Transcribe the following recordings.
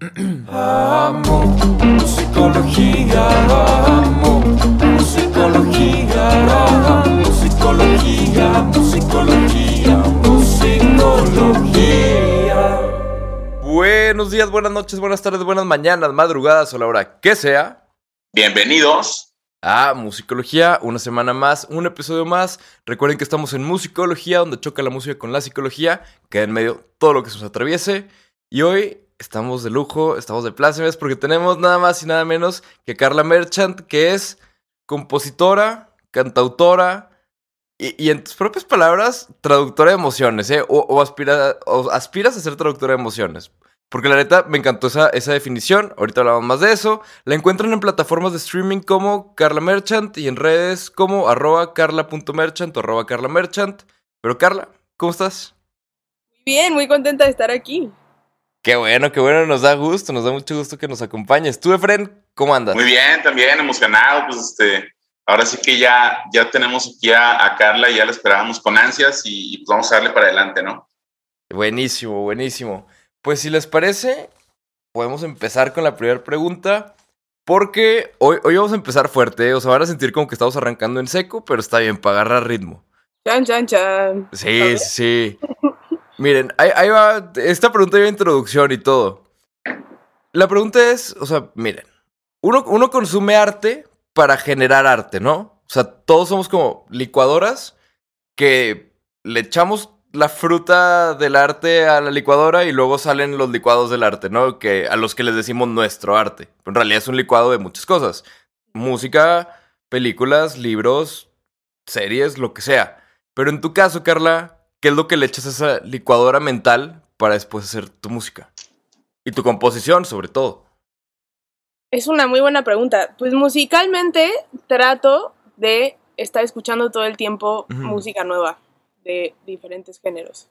Amo musicología, amo musicología, musicología, musicología, musicología. Buenos días, buenas noches, buenas tardes, buenas mañanas, madrugadas o la hora que sea. Bienvenidos. A Musicología, una semana más, un episodio más. Recuerden que estamos en Musicología, donde choca la música con la psicología, queda en medio todo lo que se nos atraviese. Y hoy estamos de lujo, estamos de plácemes, porque tenemos nada más y nada menos que Carla Merchant, que es compositora, cantautora y, y en tus propias palabras, traductora de emociones, ¿eh? O, o aspira- o aspiras a ser traductora de emociones. Porque la neta me encantó esa, esa definición. Ahorita hablamos más de eso. La encuentran en plataformas de streaming como Carla Merchant y en redes como arroba carla.merchant o arroba carla merchant. Pero Carla, ¿cómo estás? Bien, muy contenta de estar aquí. Qué bueno, qué bueno, nos da gusto, nos da mucho gusto que nos acompañes. Tú, Efren, ¿cómo andas? Muy bien, también emocionado. Pues este, ahora sí que ya, ya tenemos aquí a, a Carla y ya la esperábamos con ansias y, y, pues vamos a darle para adelante, ¿no? Buenísimo, buenísimo. Pues si les parece, podemos empezar con la primera pregunta. Porque hoy, hoy vamos a empezar fuerte, ¿eh? o sea, van a sentir como que estamos arrancando en seco, pero está bien, para agarrar ritmo. Chan, chan, chan. Sí, sí. Miren, ahí, va. Esta pregunta lleva introducción y todo. La pregunta es, o sea, miren, uno, uno consume arte para generar arte, ¿no? O sea, todos somos como licuadoras que le echamos la fruta del arte a la licuadora y luego salen los licuados del arte, ¿no? Que a los que les decimos nuestro arte. En realidad es un licuado de muchas cosas. Música, películas, libros, series, lo que sea. Pero en tu caso, Carla, ¿qué es lo que le echas a esa licuadora mental para después hacer tu música? Y tu composición, sobre todo. Es una muy buena pregunta. Pues musicalmente trato de estar escuchando todo el tiempo música nueva de diferentes géneros.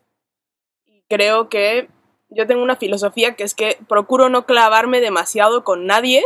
Y creo que yo tengo una filosofía que es que procuro no clavarme demasiado con nadie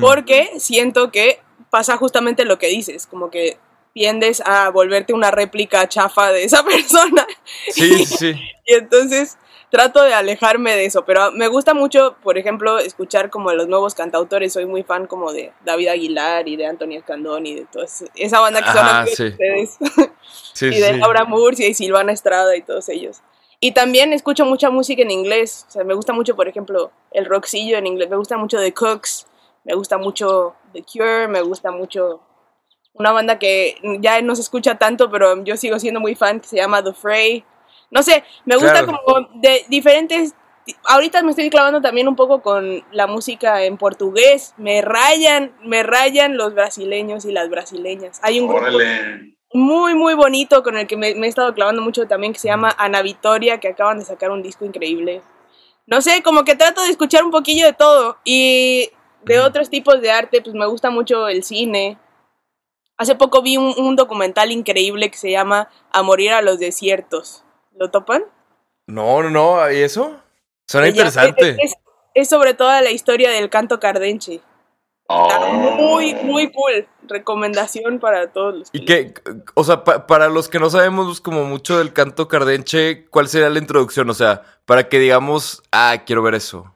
porque siento que pasa justamente lo que dices, como que tiendes a volverte una réplica chafa de esa persona Sí, sí. Y entonces trato de alejarme de eso, pero me gusta mucho, por ejemplo, escuchar como los nuevos cantautores. Soy muy fan como de David Aguilar y de Antonio Escandón y de toda esa banda que son sí. ustedes. Sí, y de sí. Laura Murcia y Silvana Estrada y todos ellos. Y también escucho mucha música en inglés. O sea, me gusta mucho, por ejemplo, el rockcillo en inglés. Me gusta mucho The Cooks, me gusta mucho The Cure, me gusta mucho una banda que ya no se escucha tanto, pero yo sigo siendo muy fan, que se llama The Fray. No sé, me gusta Claro. como de diferentes... Ahorita me estoy clavando también un poco con la música en portugués. Me rayan, me rayan los brasileños y las brasileñas. Hay un grupo Órale. muy, muy bonito con el que me, me he estado clavando mucho también, que se llama Ana Victoria, que acaban de sacar un disco increíble. No sé, como que trato de escuchar un poquillo de todo. Y de otros tipos de arte, pues me gusta mucho el cine. Hace poco vi un, un documental increíble que se llama A morir a los desiertos. ¿Lo topan? No, no, no. ¿Y eso? Suena interesante. Es, es sobre toda la historia del canto cardenche. Está Oh. muy, muy cool. Recomendación para todos los. ¿Y qué? O sea, pa- para los que no sabemos como mucho del canto cardenche, ¿cuál sería la introducción? O sea, para que digamos, ah, quiero ver eso.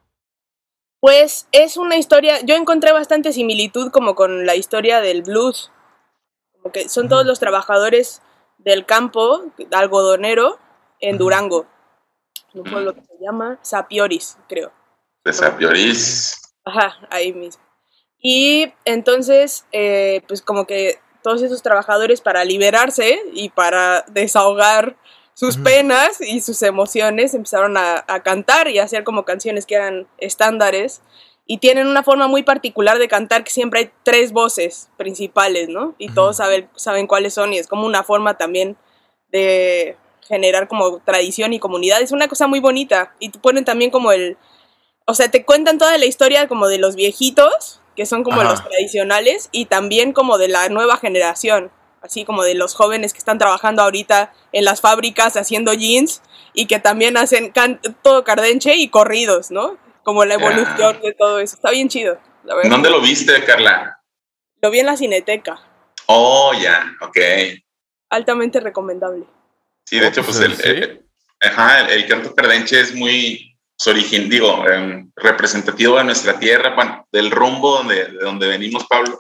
Pues es una historia, yo encontré bastante similitud como con la historia del blues. Que son todos los trabajadores del campo algodonero en. Durango. En un pueblo que se llama Sapioris, creo. De Sapioris. Ajá, ahí mismo. Y entonces, eh, pues como que todos esos trabajadores para liberarse y para desahogar sus penas y sus emociones empezaron a, a cantar y a hacer como canciones que eran estándares y tienen una forma muy particular de cantar que siempre hay tres voces principales, ¿no? Y todos saben, saben cuáles son y es como una forma también de generar como tradición y comunidad. Es una cosa muy bonita y te ponen también como el... O sea, te cuentan toda la historia como de los viejitos, que son como Ajá. los tradicionales, y también como de la nueva generación, así como de los jóvenes que están trabajando ahorita en las fábricas haciendo jeans y que también hacen todo cardenche y corridos, ¿no? Como la evolución de todo eso. Está bien chido, la verdad. ¿Dónde lo viste, Carla? Lo vi en la cineteca. Oh, ya, ok. Altamente recomendable. Sí, de Oh, hecho, pues, pues el, el- ajá, el, el canto cardenche es muy, su origen, digo, em, representativo de nuestra tierra, bueno, del rumbo donde, de donde venimos, Pablo,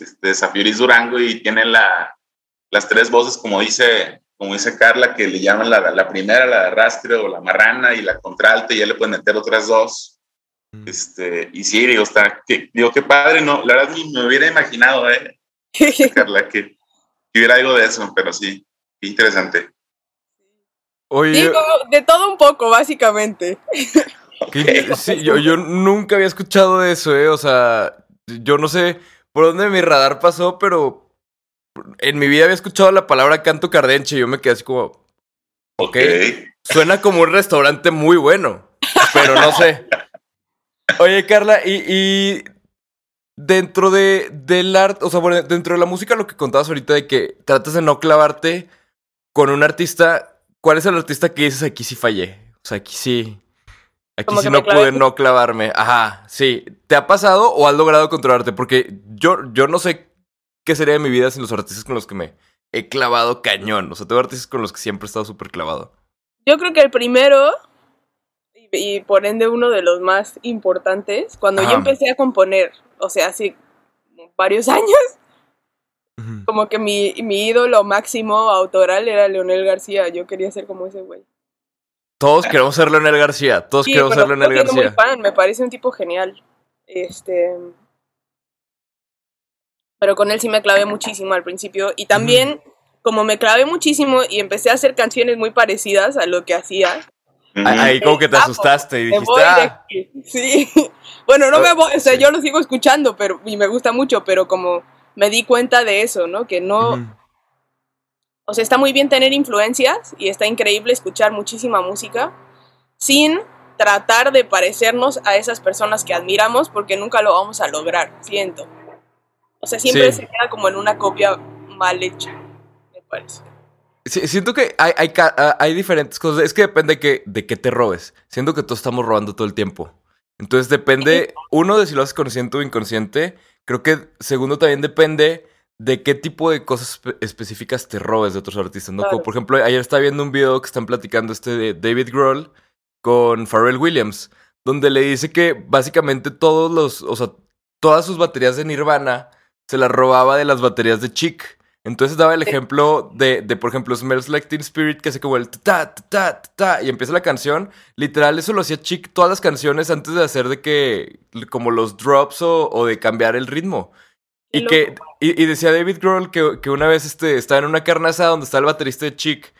este, Zafioris Durango, y tiene la, las tres voces, como dice, como dice Carla, que le llaman la, la primera, la de arrastre o la marrana, y la contralta, y ya le pueden meter otras dos. Mm. Este, y sí, digo, está, que, digo, qué padre, ¿no? La verdad ni me hubiera imaginado, ¿eh? Carla, que, que hubiera algo de eso, pero sí, qué interesante. Oye, Digo, de todo un poco, básicamente. que- sí, yo, yo nunca había escuchado eso, ¿eh? O sea, yo no sé por dónde mi radar pasó, pero en mi vida había escuchado la palabra canto cardenche y yo me quedé así como, ok, suena como un restaurante muy bueno, pero no sé. Oye, Carla, y, y dentro de, del arte, o sea, bueno, dentro de la música, lo que contabas ahorita de que tratas de no clavarte con un artista, ¿cuál es el artista que dices aquí sí fallé? O sea, aquí sí. Aquí Como sí no pude no clavarme. Ajá, sí. ¿Te ha pasado o has logrado controlarte? Porque yo, yo no sé qué sería de mi vida sin los artistas con los que me he clavado cañón. O sea, tengo artistas con los que siempre he estado súper clavado. Yo creo que el primero, y, y por ende uno de los más importantes, cuando Ajá. yo empecé a componer, o sea, hace varios años, como que mi, mi ídolo máximo autoral era Leonel García. Yo quería ser como ese güey. Todos queremos ser Leonel García. Todos Sí, queremos ser Leonel muy García. fan, me parece un tipo genial. Este. Pero con él sí me clavé muchísimo al principio. Y también, como me clavé muchísimo y empecé a hacer canciones muy parecidas a lo que hacía, Ahí, ahí como que te Ah, asustaste y dijiste, ah. Sí. Bueno, no me voy, o sea, Sí. yo lo sigo escuchando, pero y me gusta mucho, pero como me di cuenta de eso, ¿no? Que no, o sea, está muy bien tener influencias y está increíble escuchar muchísima música sin tratar de parecernos a esas personas que admiramos porque nunca lo vamos a lograr, siento. O sea, siempre Sí. se queda como en una copia mal hecha, me parece. Sí, siento que hay, ah, hay diferentes cosas. Es que depende que, de qué te robes. Siento que todos estamos robando todo el tiempo. Entonces depende, uno, de si lo haces consciente o inconsciente. Creo que, segundo, también depende de qué tipo de cosas espe- específicas te robes de otros artistas, ¿no? Claro. Como por ejemplo, ayer estaba viendo un video que están platicando este de David Grohl con Pharrell Williams, donde le dice que básicamente todos los, o sea, todas sus baterías de Nirvana se las robaba de las baterías de Chic. Entonces daba el ejemplo de, de, por ejemplo, Smells Like Teen Spirit, que hace como el ta, ta, ta, ta, y empieza la canción. Literal, eso lo hacía Chic todas las canciones antes de hacer de que, como los drops o, o de cambiar el ritmo. Y que, y, y decía David Grohl que, que una vez este, estaba en una carne asada donde está el baterista de Chic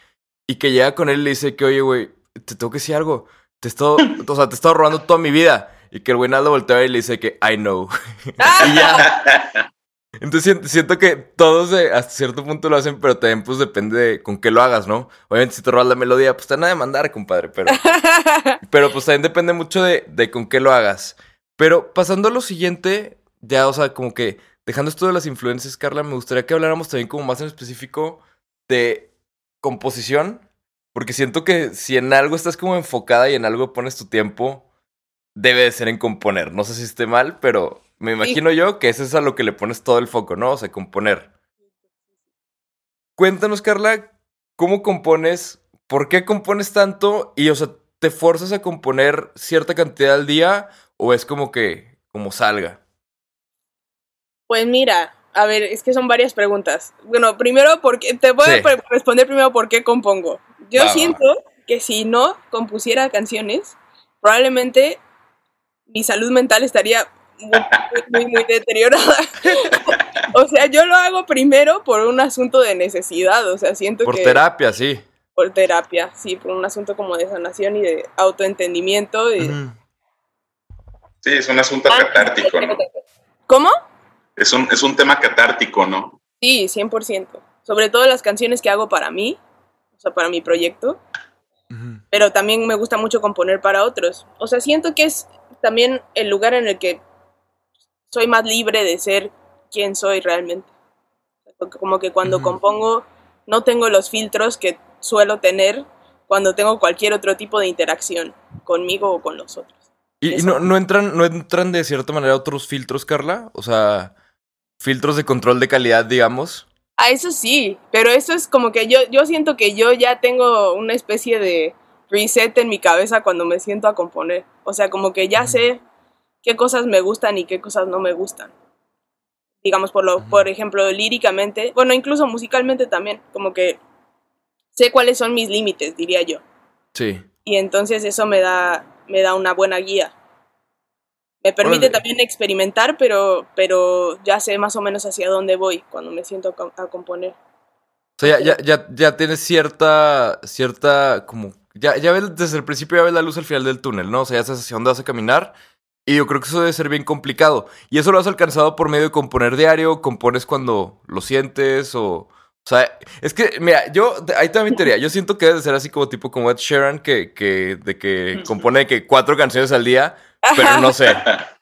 y que llega con él y le dice que, oye, güey, te tengo que decir algo. Te he estado, o sea, te he estado robando toda mi vida. Y que el güey nada voltea y le dice que, I know. y ya. Entonces siento, que todos eh, hasta cierto punto lo hacen, pero también pues depende de con qué lo hagas, ¿no? Obviamente si te robas la melodía, pues te van a demandar, compadre, pero... Pero pues también depende mucho de, de con qué lo hagas. Pero pasando a lo siguiente, ya, o sea, como que dejando esto de las influencias, Carla, me gustaría que habláramos también como más en específico de composición. Porque siento que si en algo estás como enfocada y en algo pones tu tiempo, debe de ser en componer. No sé si esté mal, pero me imagino yo que eso es a lo que le pones todo el foco, ¿no? O sea, componer. Cuéntanos, Carla, ¿cómo compones? ¿Por qué compones tanto? Y, o sea, ¿te forzas a componer cierta cantidad al día o es como que, como salga? Pues mira, a ver, es que son varias preguntas. Bueno, primero, porque te voy Sí. a responder primero por qué compongo. Yo siento que si no compusiera canciones, probablemente mi salud mental estaría muy, muy, deteriorada. o sea, yo lo hago primero por un asunto de necesidad, o sea, siento Por que terapia, sí. por terapia, sí, por un asunto como de sanación y de autoentendimiento. y-. Sí, es un asunto Ah, catártico, ¿no? ¿Cómo? Es un, es un tema catártico, ¿no? Sí, 100%. Sobre todo las canciones que hago para mí, o sea, para mi proyecto. Pero también me gusta mucho componer para otros. O sea, siento que es también el lugar en el que soy más libre de ser quien soy realmente. Como que cuando compongo no tengo los filtros que suelo tener cuando tengo cualquier otro tipo de interacción conmigo o con los otros. ¿Y, y Eso. no, no entran, no entran de cierta manera otros filtros, Carla? O sea, filtros de control de calidad, digamos. Ah, eso sí, pero eso es como que yo, yo siento que yo ya tengo una especie de reset en mi cabeza cuando me siento a componer. O sea, como que ya sé qué cosas me gustan y qué cosas no me gustan. Digamos, por, lo, por ejemplo, líricamente, bueno, incluso musicalmente también, como que sé cuáles son mis límites, diría yo. Sí. Y entonces eso me da, me da una buena guía. Me permite Órale. también experimentar, pero, pero ya sé más o menos hacia dónde voy cuando me siento a, com- a componer. O sea, ya, ya, ya, ya tienes cierta, cierta, como, ya, ya ves desde el principio, ya ves la luz al final del túnel, ¿no? O sea, ya sabes hacia dónde vas a caminar. Y yo creo que eso debe ser bien complicado. Y eso lo has alcanzado por medio de componer diario, compones cuando lo sientes o... O sea, es que, mira, yo, ahí está mi teoría. Yo siento que debe de ser así como tipo como Ed Sheeran, que, que, de que compone que cuatro canciones al día, pero no sé.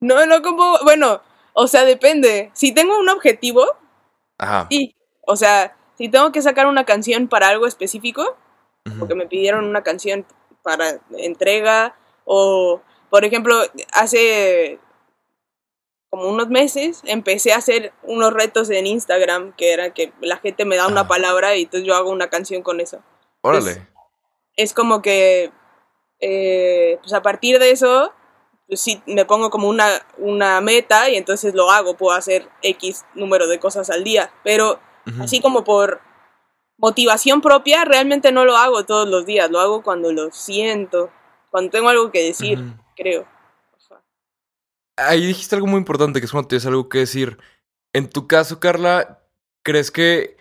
No, no como, bueno, o sea, depende. Si tengo un objetivo, Ajá. sí. O sea, si tengo que sacar una canción para algo específico, porque me pidieron una canción para entrega, o, por ejemplo, hace como unos meses empecé a hacer unos retos en Instagram, que era que la gente me da una Ah. palabra y entonces yo hago una canción con eso. Órale. es como que, eh, pues a partir de eso, pues sí, me pongo como una, una meta y entonces lo hago, puedo hacer X número de cosas al día, pero así como por motivación propia, realmente no lo hago todos los días, lo hago cuando lo siento, cuando tengo algo que decir. Creo. Ahí dijiste algo muy importante, que es cuando tienes algo que decir. En tu caso, Carla, ¿crees que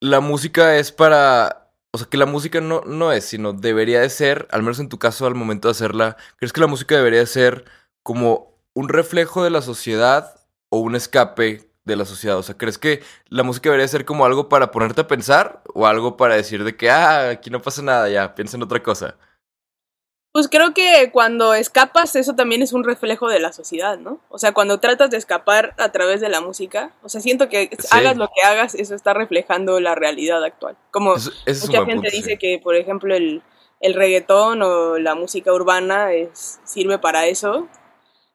la música es para... O sea, que la música no, no es, sino debería de ser, al menos en tu caso al momento de hacerla, ¿crees que la música debería de ser como un reflejo de la sociedad o un escape de la sociedad? O sea, ¿crees que la música debería ser como algo para ponerte a pensar o algo para decir de que, ah, aquí no pasa nada, ya, piensa en otra cosa? Pues creo que cuando escapas, eso también es un reflejo de la sociedad, ¿no? O sea, cuando tratas de escapar a través de la música, o sea, siento que Sí. hagas lo que hagas, eso está reflejando la realidad actual. Como es mucha gente punto, dice sí. que, por ejemplo, el, el reggaetón o la música urbana es, sirve para eso,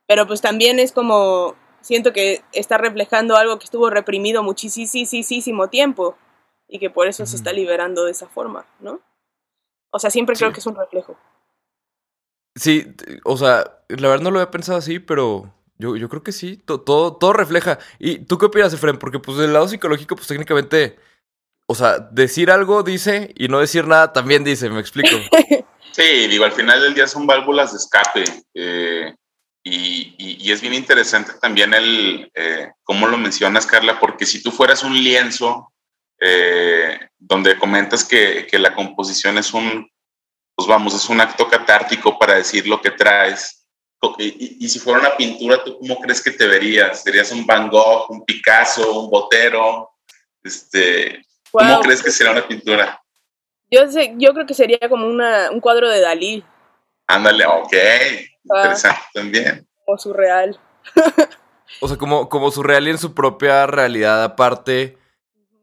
pero pues también es como, siento que está reflejando algo que estuvo reprimido muchísimo tiempo y que por eso se está liberando de esa forma, ¿no? O sea, siempre creo que es un reflejo. Sí, o sea, la verdad no lo había pensado así, pero yo, yo creo que sí, to- todo, todo refleja. ¿Y tú qué opinas, Efraín? Porque pues del lado psicológico, pues técnicamente, o sea, decir algo dice y no decir nada también dice, me explico. Sí, digo, al final del día son válvulas de escape. eh, y, y- y es bien interesante también el, eh, cómo lo mencionas, Carla, porque si tú fueras un lienzo eh, donde comentas que, que la composición es un, pues vamos, es un acto catártico para decir lo que traes. Y, y- y si fuera una pintura, ¿tú cómo crees que te verías? ¿Serías un Van Gogh, un Picasso, un Botero? Este, ¿Cómo crees que será una pintura? Yo, sé, yo creo que sería como una, un cuadro de Dalí, Ándale, ok, Ah. interesante también. o surreal. O sea, como, como surreal y en su propia realidad aparte,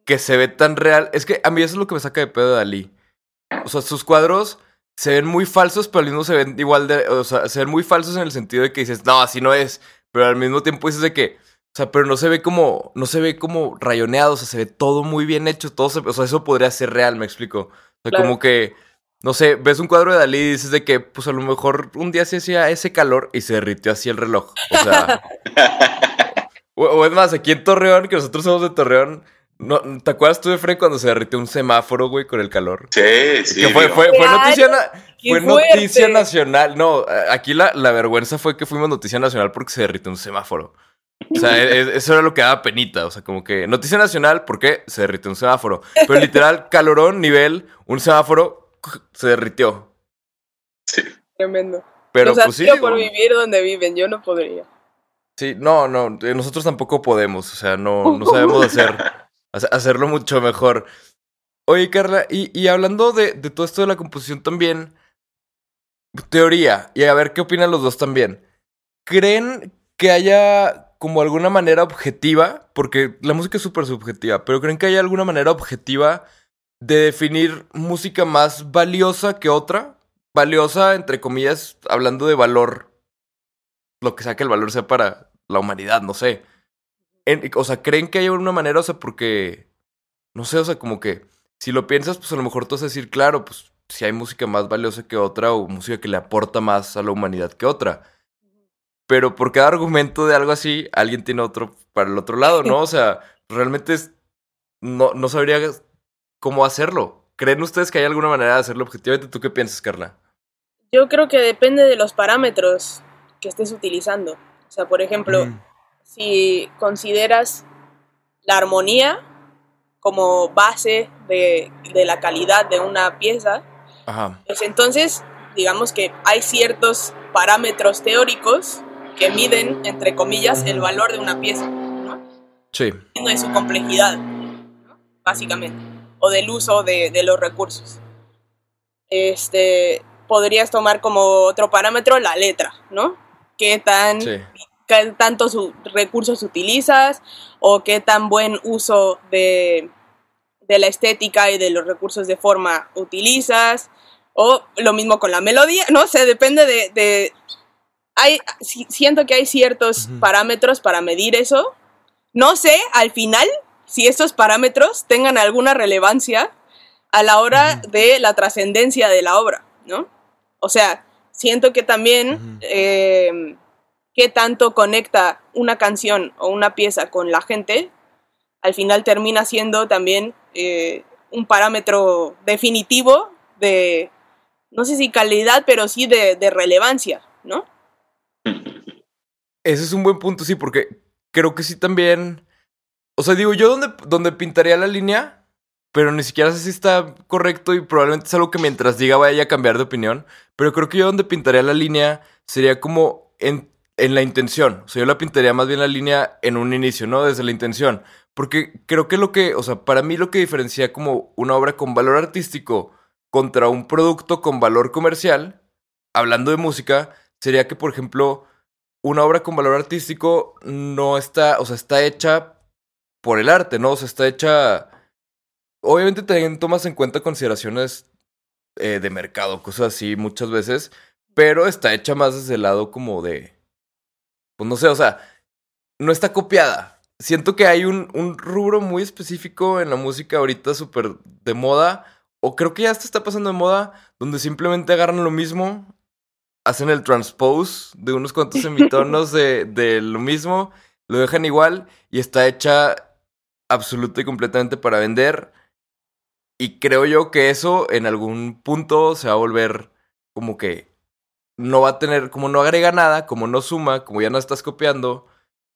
que se ve tan real. Es que a mí eso es lo que me saca de pedo de Dalí. O sea, sus cuadros se ven muy falsos, pero al mismo se ven igual de... O sea, se ven muy falsos en el sentido de que dices, no, así no es. Pero al mismo tiempo dices de que... O sea, pero no se ve como... No se ve como rayoneado, o sea, se ve todo muy bien hecho. Todo se- o sea, eso podría ser real, me explico. O sea, Claro. como que... No sé, ves un cuadro de Dalí y dices de que, pues a lo mejor un día se hacía ese calor y se derritió así el reloj. O sea... O, o es más, aquí en Torreón, que nosotros somos de Torreón, no, ¿te acuerdas tú de Fred cuando se derritió un semáforo, güey, con el calor? Sí, sí. que fue, fue, fue noticia, fue nacional. No, aquí la, la vergüenza fue que fuimos noticia nacional porque se derritió un semáforo. O sea, e- e- eso era lo que daba penita. O sea, como que noticia nacional porque se derritió un semáforo. Pero literal, calorón, nivel, un semáforo se derritió. sí. Tremendo. Pero Los pues sí. por vivir donde viven, yo no podría. Sí, no, no, nosotros tampoco podemos, o sea, no, no sabemos hacer, hace- hacerlo mucho mejor. Oye, Carla, y, hablando de, de todo esto de la composición también, teoría, y a ver qué opinan los dos también. ¿Creen que haya como alguna manera objetiva, porque la música es súper subjetiva, pero creen que haya alguna manera objetiva de definir música más valiosa que otra? Valiosa, entre comillas, hablando de valor lo que sea que el valor sea para la humanidad, no sé. En- o sea, ¿creen que hay una manera? O sea, porque, no sé, o sea, como que si lo piensas, pues a lo mejor tú vas a decir, claro, pues si hay música más valiosa que otra o música que le aporta más a la humanidad que otra. Pero por cada argumento de algo así, alguien tiene otro para el otro lado, ¿no? O sea, realmente es, no, no sabría cómo hacerlo. ¿Creen ustedes que hay alguna manera de hacerlo objetivamente? ¿Tú qué piensas, Carla? Yo creo que depende de los parámetros que estés utilizando. O sea, por ejemplo, Mm, si consideras la armonía como base de, de la calidad de una pieza, Ajá. pues entonces digamos que hay ciertos parámetros teóricos que miden, entre comillas, el valor de una pieza, ¿no? Sí. de su complejidad, ¿no? básicamente, o del uso de, de los recursos. Este, podrías tomar como otro parámetro la letra, ¿no? ¿Qué tan Sí. Qué tantos recursos utilizas o qué tan buen uso de, de la estética y de los recursos de forma utilizas o lo mismo con la melodía, no sé, depende de... de- hay, si- siento que hay ciertos parámetros para medir eso. No sé al final si estos parámetros tengan alguna relevancia a la hora de la trascendencia de la obra, ¿no? O sea, siento que también eh, qué tanto conecta una canción o una pieza con la gente, al final termina siendo también eh, un parámetro definitivo de, no sé si calidad, pero sí de, relevancia, ¿no? Ese es un buen punto, sí, porque creo que sí también. O sea, digo, yo donde, pintaría la línea, pero ni siquiera sé si está correcto y probablemente es algo que mientras diga vaya a cambiar de opinión. Pero creo que yo donde pintaría la línea sería como en la intención. O sea, yo la pintaría más bien la línea en un inicio, ¿no? Desde la intención. Porque creo que lo que, o sea, para mí lo que diferencia como una obra con valor artístico contra un producto con valor comercial, hablando de música, sería que, por ejemplo, una obra con valor artístico no está, o sea, está hecha por el arte, ¿no? O sea, está hecha. Obviamente también tomas en cuenta consideraciones eh, de mercado, cosas así muchas veces, pero está hecha más desde el lado como de. Pues no sé, o sea, no está copiada. Siento que hay un, un rubro muy específico en la música ahorita súper de moda, o creo que ya hasta está pasando de moda, donde simplemente agarran lo mismo, hacen el transpose de unos cuantos semitonos de, de lo mismo, lo dejan igual y está hecha absoluta y completamente para vender. Y creo yo que eso en algún punto se va a volver como que no va a tener, como no agrega nada, como no suma, como ya no estás copiando,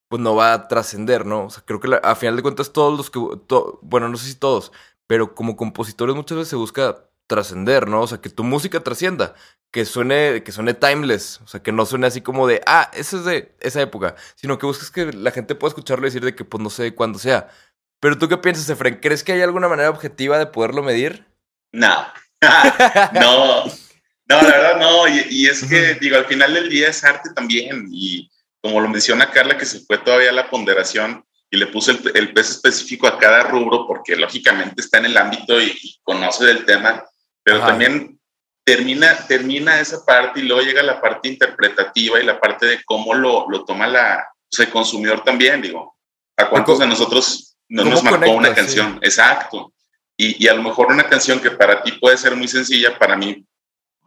pues no va a trascender, ¿no? O sea, creo que a final de cuentas todos los que, to- bueno, no sé si todos, pero como compositores muchas veces se busca trascender, ¿no? O sea, que tu música trascienda, que suene, que suene timeless, o sea, que no suene así como de, ah, eso es de esa época, sino que busques que la gente pueda escucharlo y decir de que pues no sé cuándo sea. Pero tú qué piensas, Efren, ¿crees que hay alguna manera objetiva de poderlo medir? No. no. No, la verdad no. Y, y es que, digo, al final del día es arte también. Y como lo menciona Carla, que se fue todavía la ponderación y le puso el, el peso específico a cada rubro, porque lógicamente está en el ámbito y, y conoce del tema, pero Ajá. también termina, termina esa parte y luego llega la parte interpretativa y la parte de cómo lo, lo toma la, o sea, el consumidor también, digo. ¿A cuántos de nosotros no nos marcó una conectas, canción? Exacto. Y, y a lo mejor una canción que para ti puede ser muy sencilla, para mí,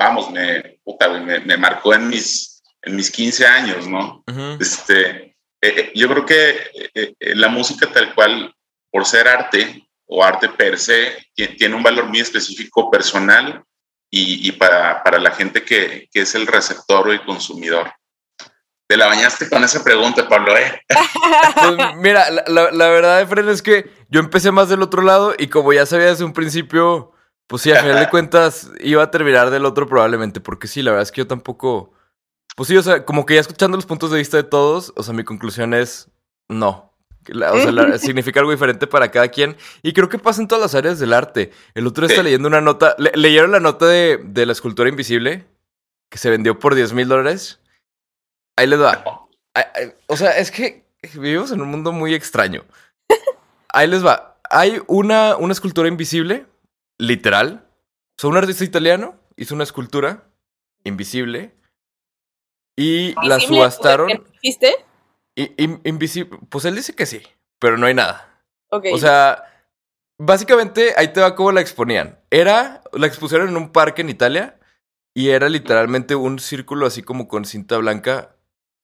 vamos, me, puta, güey, me, me marcó en mis, en mis 15 años, ¿no? Ujú. Este, eh, eh, yo creo que eh, eh, la música tal cual, por ser arte o arte per se, ti- tiene un valor muy específico personal y, y para, para la gente que, que es el receptor o el consumidor. Te la bañaste con esa pregunta, Pablo, ¿eh? Pues mira, la, la- la verdad, Efren, es que yo empecé más del otro lado y como ya sabía desde un principio, pues sí, a final de cuentas iba a terminar del otro probablemente, porque sí, la verdad es que yo tampoco... Pues sí, o sea, como que ya escuchando los puntos de vista de todos, o sea, mi conclusión es no. La- o sea, la- significa algo diferente para cada quien. Y creo que pasa en todas las áreas del arte. El otro Sí. está leyendo una nota. le- ¿Leyeron la nota de, de la escultura invisible? Que se vendió por 10 mil dólares. Ahí les va. Ay, ay, O sea, es que vivimos en un mundo muy extraño. Ahí les va. Hay una, una escultura invisible, literal. O sea, un artista italiano hizo una escultura invisible y la subastaron. I- in- invisible. Pues él dice que sí, pero no hay nada. Ok. O sea, Básicamente, ahí te va cómo la exponían. Era, la expusieron en un parque en Italia y era literalmente un círculo así como con cinta blanca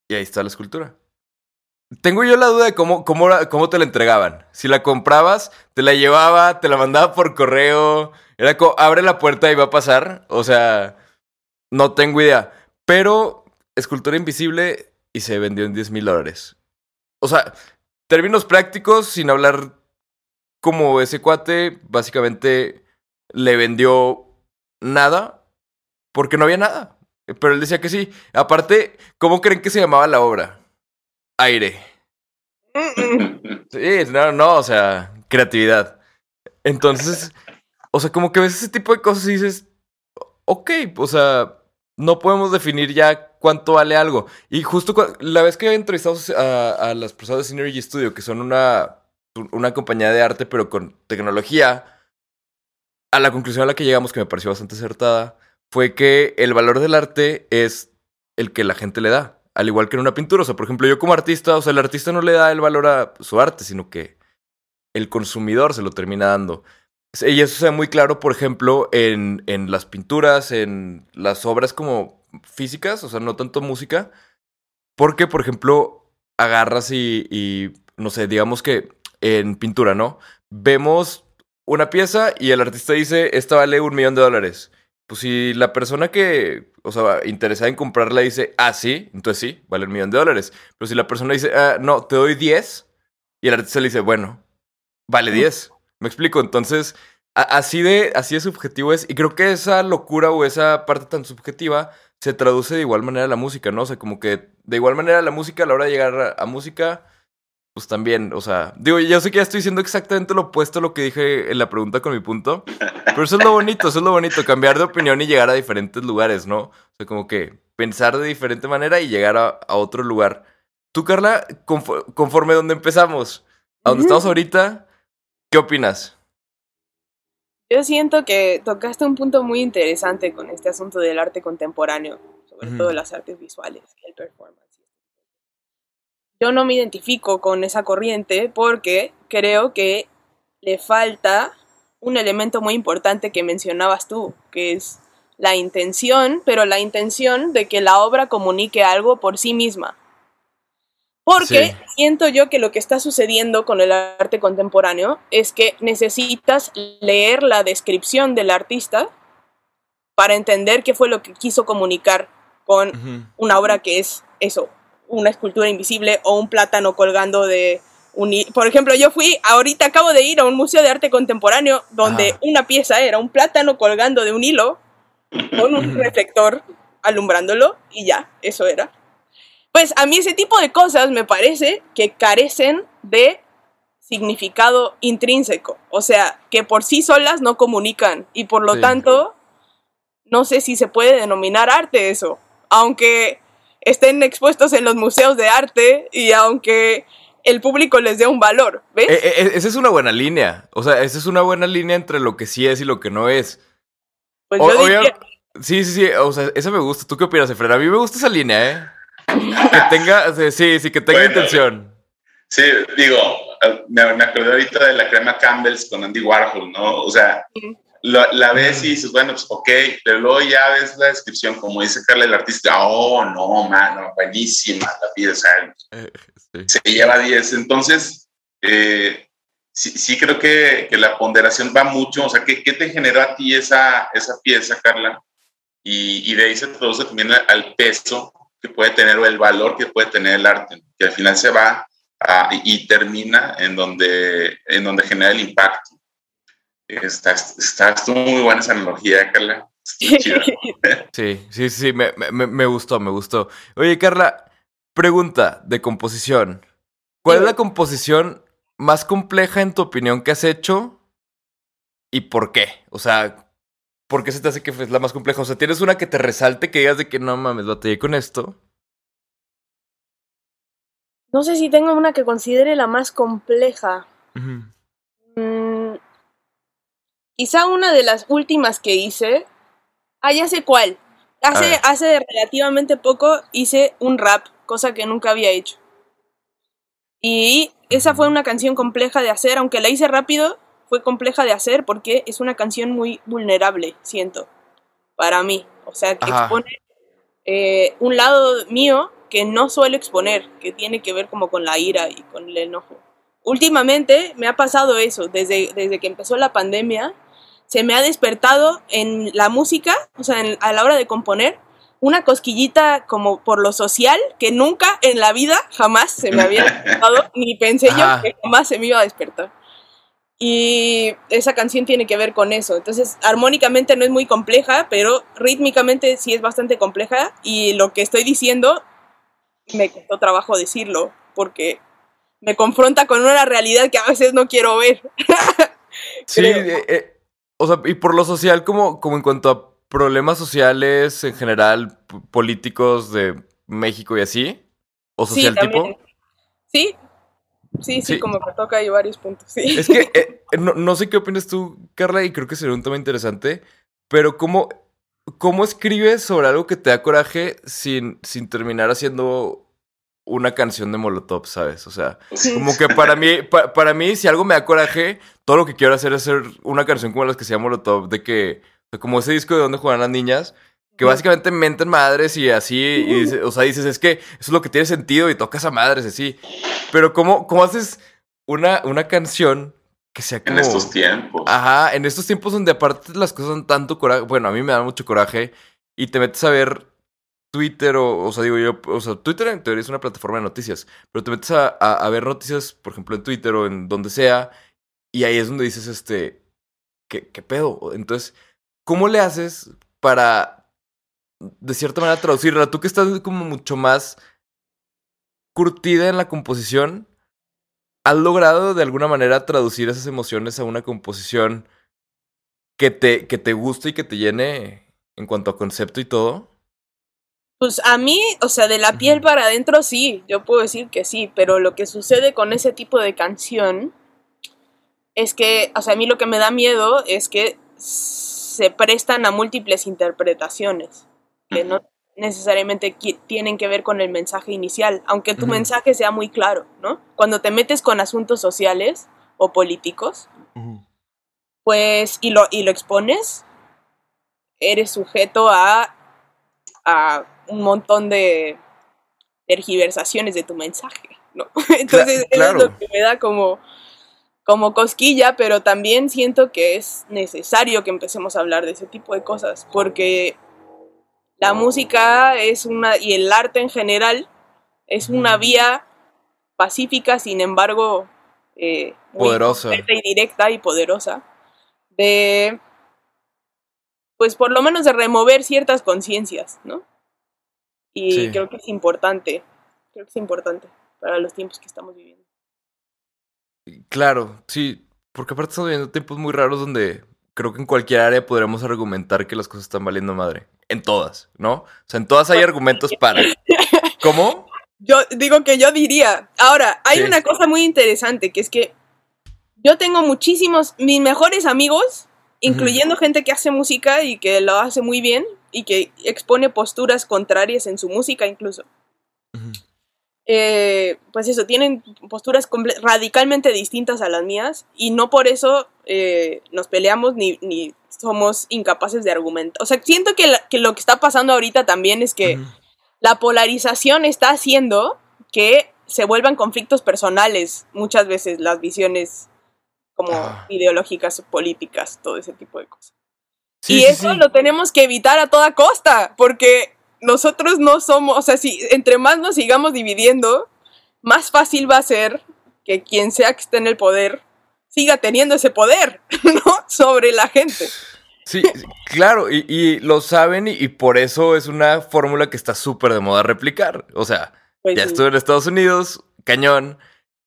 y ahí está la escultura. Tengo yo la duda de cómo, cómo, cómo te la entregaban. Si la comprabas, te la llevaba, te la mandaba por correo. Era como, abre la puerta y va a pasar. O sea, no tengo idea. Pero, escultura invisible y se vendió en 10 mil dólares. O sea, términos prácticos, sin hablar como ese cuate, básicamente le vendió nada porque no había nada. Pero él decía que sí. Aparte, ¿cómo creen que se llamaba la obra? Aire. Sí, no, no, o sea, creatividad. Entonces, o sea, como que ves ese tipo de cosas y dices, ok, o sea, no podemos definir ya cuánto vale algo. Y justo la vez que entrevistamos a, a las personas de Synergy Studio, que son una, una compañía de arte, pero con tecnología, a la conclusión a la que llegamos, que me pareció bastante acertada, fue que el valor del arte es el que la gente le da. Al igual que en una pintura. O sea, por ejemplo, yo como artista, o sea, el artista no le da el valor a su arte, sino que el consumidor se lo termina dando. Y eso se ve muy claro, por ejemplo, en, en las pinturas, en las obras como físicas, o sea, no tanto música. Porque, por ejemplo, agarras y, y no sé, digamos que en pintura, ¿no? Vemos una pieza y el artista dice, esta vale un millón de dólares. Pues si la persona que, o sea, interesada en comprarla dice, ah, sí, entonces sí, vale un millón de dólares. Pero si la persona dice, ah, no, te doy 10, y el artista le dice, bueno, vale 10. Me explico, entonces, así de, así de subjetivo es. Y creo que esa locura o esa parte tan subjetiva se traduce de igual manera a la música, ¿no? O sea, como que de igual manera la música a la hora de llegar a música pues también, o sea, digo, yo sé que ya estoy diciendo exactamente lo opuesto a lo que dije en la pregunta con mi punto, pero eso es lo bonito, eso es lo bonito, cambiar de opinión y llegar a diferentes lugares, ¿no? O sea, como que pensar de diferente manera y llegar a, otro lugar. Tú, Carla, conforme donde empezamos, a donde estamos ahorita, ¿qué opinas? Yo siento que tocaste un punto muy interesante con este asunto del arte contemporáneo, sobre todo las artes visuales, el performance yo no me identifico con esa corriente porque creo que le falta un elemento muy importante que mencionabas tú, que es la intención, pero la intención de que la obra comunique algo por sí misma. Porque siento yo que lo que está sucediendo con el arte contemporáneo es que necesitas leer la descripción del artista para entender qué fue lo que quiso comunicar con una obra que es eso, una escultura invisible o un plátano colgando de un... Por ejemplo, yo fui, ahorita acabo de ir a un museo de arte contemporáneo donde una pieza era un plátano colgando de un hilo con un reflector alumbrándolo y ya, eso era. Pues a mí ese tipo de cosas me parece que carecen de significado intrínseco, o sea, que por sí solas no comunican y por lo tanto no sé si se puede denominar arte eso, aunque estén expuestos en los museos de arte y aunque el público les dé un valor, ¿ves? Eh, eh, esa es una buena línea. O sea, esa es una buena línea entre lo que sí es y lo que no es. Pues yo diría... Sí, sí, sí. O sea, esa me gusta. ¿Tú qué opinas, Efraín? A mí me gusta esa línea, ¿eh? que tenga, sí, sí, que tenga intención. Sí, digo, me, me acordé ahorita de la crema Campbell's con Andy Warhol, ¿no? O sea, la, ves y dices, bueno, pues ok, pero luego ya ves la descripción, como dice Carla el artista, oh, no, mano, buenísima la pieza, eh, se lleva 10. Entonces, eh, sí, sí, creo que, que, la ponderación va mucho, o sea, ¿qué, qué te generó a ti esa, esa pieza, Carla? Y, y, de ahí se traduce también al peso que puede tener o el valor que puede tener el arte, que al final se va y termina en donde, en donde genera el impacto. Está, está, muy buena esa analogía, Carla. Sí, sí, sí, me, me, me, gustó, me gustó. Oye, Carla, pregunta de composición. ¿Cuál es la composición más compleja en tu opinión que has hecho y por qué? O sea, ¿por qué se te hace que es la más compleja? O sea, ¿tienes una que te resalte que digas de que no mames, batallé con esto? No sé si tengo una que considere la más compleja. Quizá una de las últimas que hice. Ah, ya sé cuál. Hace, hace relativamente poco hice un rap, cosa que nunca había hecho. Y esa fue una canción compleja de hacer, aunque la hice rápido, fue compleja de hacer porque es una canción muy vulnerable, siento, para mí. O sea, que Ajá. expone eh, un lado mío que no suelo exponer, que tiene que ver como con la ira y con el enojo. Últimamente me ha pasado eso, desde, desde que empezó la pandemia, se me ha despertado en la música, o sea, en- a la hora de componer, una cosquillita como por lo social que nunca en la vida jamás se me había despertado, ni pensé Ajá. yo que jamás se me iba a despertar. Y esa canción tiene que ver con eso. Entonces, armónicamente no es muy compleja, pero rítmicamente sí es bastante compleja. Y lo que estoy diciendo me costó trabajo decirlo, porque me confronta con una realidad que a veces no quiero ver. Sí, eh, eh, o sea, y por lo social, como, como en cuanto a problemas sociales en general, políticos de México y así, o social sí, tipo. Sí, sí, sí, Sí. como que toca ahí varios puntos. Sí. Es que eh, no, no sé qué opinas tú, Carla, y creo que sería un tema interesante, pero ¿cómo, cómo escribes sobre algo que te da coraje sin, sin terminar haciendo una canción de Molotov, ¿sabes? O sea, como que para mí, pa- para mí, si algo me da coraje, todo lo que quiero hacer es hacer una canción como las que se llama Molotov, de que, o sea, como ese disco de donde juegan las niñas, que básicamente menten madres y así, y dice- o sea, dices, es que eso es lo que tiene sentido y tocas a madres así. Pero ¿cómo, cómo haces una, una canción que sea como... En estos tiempos. Ajá, en estos tiempos donde aparte las cosas dan tanto coraje, bueno, a mí me da mucho coraje y te metes a ver Twitter o, o sea, digo yo, o sea, Twitter en teoría es una plataforma de noticias, pero te metes a, a- ver noticias, por ejemplo, en Twitter o en donde sea, y ahí es donde dices, este, ¿qué, qué pedo? Entonces, ¿cómo le haces para, de cierta manera, traducirla? Tú que estás como mucho más curtida en la composición, ¿has logrado de alguna manera traducir esas emociones a una composición que te, que te guste y que te llene en cuanto a concepto y todo? Pues a mí, o sea, de la piel para adentro sí, yo puedo decir que sí, pero lo que sucede con ese tipo de canción es que, o sea, a mí lo que me da miedo es que se prestan a múltiples interpretaciones, que no necesariamente tienen que ver con el mensaje inicial, aunque tu mensaje sea muy claro, ¿no? Cuando te metes con asuntos sociales o políticos, pues, y lo, y lo expones, eres sujeto a, a un montón de tergiversaciones de tu mensaje, ¿no? Entonces, eso es lo que me da como, como cosquilla, pero también siento que es necesario que empecemos a hablar de ese tipo de cosas, porque la música es una, y el arte en general, es una vía pacífica, sin embargo, eh, muy Poderosa. y directa y poderosa, de, pues por lo menos de remover ciertas conciencias, ¿no? Y Sí. creo que es importante, creo que es importante para los tiempos que estamos viviendo. Claro, sí, porque aparte estamos viviendo tiempos muy raros donde creo que en cualquier área podríamos argumentar que las cosas están valiendo madre. En todas, ¿no? O sea, en todas hay argumentos para. ¿Cómo? Yo digo que yo diría. Ahora, hay Sí. una cosa muy interesante, que es que yo tengo muchísimos, mis mejores amigos, incluyendo gente que hace música y que lo hace muy bien y que expone posturas contrarias en su música incluso. Eh, pues eso, tienen posturas radicalmente distintas a las mías y no por eso eh, nos peleamos ni, ni somos incapaces de argumentar. O sea, siento que, la- que lo que está pasando ahorita también es que la polarización está haciendo que se vuelvan conflictos personales muchas veces las visiones como Ah. ideológicas, políticas, todo ese tipo de cosas. Sí, y sí, eso sí. lo tenemos que evitar a toda costa, porque nosotros no somos, o sea, si entre más nos sigamos dividiendo, más fácil va a ser que quien sea que esté en el poder siga teniendo ese poder, ¿no? Sobre la gente. Sí, claro, y, y lo saben y, y por eso es una fórmula que está súper de moda replicar. O sea, Pues ya sí. estuvo en Estados Unidos, cañón,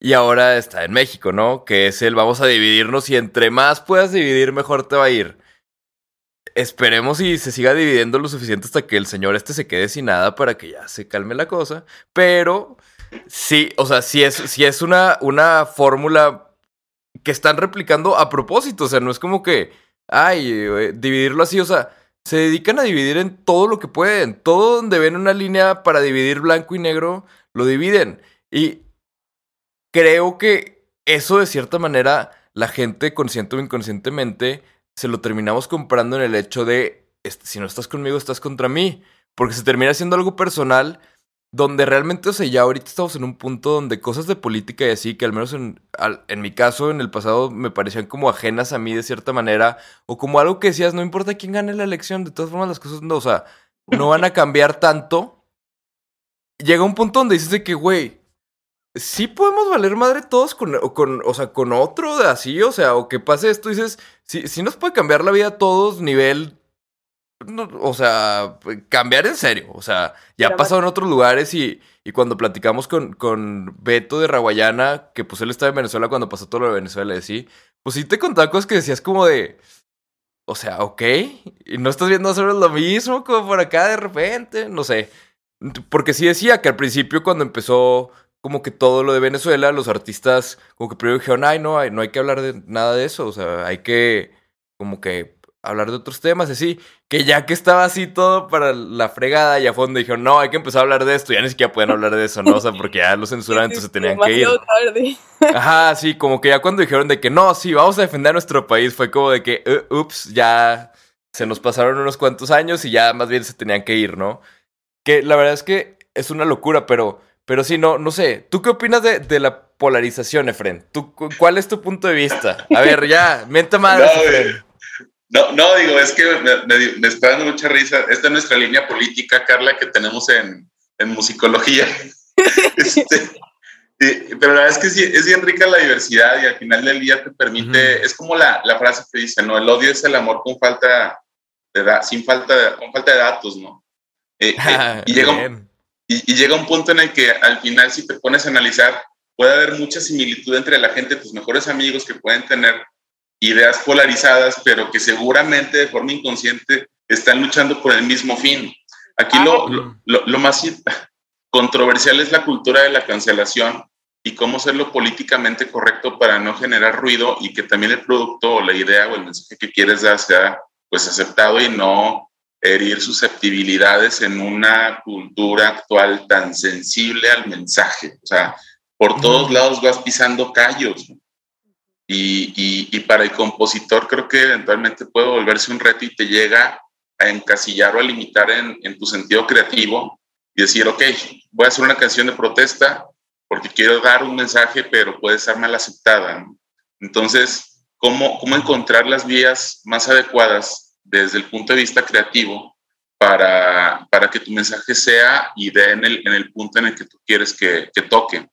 y ahora está en México, ¿no? Que es el vamos a dividirnos y entre más puedas dividir, mejor te va a ir. Esperemos y se siga dividiendo lo suficiente hasta que el señor este se quede sin nada para que ya se calme la cosa. Pero sí, o sea, sí es, sí es una, una fórmula que están replicando a propósito. O sea, no es como que, ay, eh, dividirlo así. O sea, se dedican a dividir en todo lo que pueden. Todo donde ven una línea para dividir blanco y negro, lo dividen. Y creo que eso de cierta manera la gente, consciente o inconscientemente, se lo terminamos comprando en el hecho de, si no estás conmigo, estás contra mí. Porque se termina siendo algo personal donde realmente, o sea, ya ahorita estamos en un punto donde cosas de política y así, que al menos en, en mi caso, en el pasado, me parecían como ajenas a mí de cierta manera, o como algo que decías, no importa quién gane la elección, de todas formas las cosas no, o sea, no van a cambiar tanto. Llega un punto donde dices de que, güey, sí podemos valer madre todos con, con, o sea, con otro de así, o sea, o que pase esto, dices, sí, sí nos puede cambiar la vida a todos, nivel, no, o sea, cambiar en serio, o sea, ya ha pasado en otros lugares y, y cuando platicamos con, con Beto de Raguayana, que pues él estaba en Venezuela cuando pasó todo lo de Venezuela, y sí, pues sí te contaba cosas que decías como de... O sea, ok. Y no estás viendo sobre lo mismo, como por acá de repente, no sé. Porque sí decía que al principio cuando empezó como que todo lo de Venezuela, los artistas como que primero dijeron, ay, no, no hay que hablar de nada de eso, o sea, hay que como que hablar de otros temas, así, que ya que estaba así todo para la fregada, y a fondo dijeron, no, hay que empezar a hablar de esto, ya ni siquiera pueden hablar de eso, ¿no? O sea, porque ya lo censuraron, entonces se tenían que ir. Tarde. Ajá, sí, como que ya cuando dijeron de que no, sí, vamos a defender a nuestro país, fue como de que, "Uh, ups, ya se nos pasaron unos cuantos años y ya más bien se tenían que ir, ¿no? Que la verdad es que es una locura, pero, pero sí, no, no sé. ¿Tú qué opinas de, de la polarización, Efren? ¿Tú, cu- ¿Cuál es tu punto de vista? A ver, ya, mente madre. No. No, no, digo, es que me, me- me está dando mucha risa. Esta es nuestra línea política, Carla, que tenemos en, en musicología. Este, pero la verdad es que sí, es bien rica la diversidad y al final del día te permite, es como la, la frase que dice, ¿no? El odio es el amor con falta de sin falta de, con falta de datos, ¿no? Eh, eh, y, llega. Y, y llega un punto en el que al final, si te pones a analizar, puede haber mucha similitud entre la gente, tus mejores amigos que pueden tener ideas polarizadas, pero que seguramente de forma inconsciente están luchando por el mismo fin. Aquí lo, lo, lo- lo más controversial es la cultura de la cancelación y cómo hacerlo políticamente correcto para no generar ruido y que también el producto o la idea o el mensaje que quieres dar sea pues aceptado y no herir susceptibilidades en una cultura actual tan sensible al mensaje. O sea, por todos lados vas pisando callos. Y, y- y para el compositor creo que eventualmente puede volverse un reto y te llega a encasillar o a limitar en, en tu sentido creativo y decir, ok, voy a hacer una canción de protesta porque quiero dar un mensaje, pero puede ser mal aceptada. ¿no? Entonces, ¿cómo, ¿cómo encontrar las vías más adecuadas desde el punto de vista creativo para, para que tu mensaje sea y dé en el, en el punto en el que tú quieres que, que toque?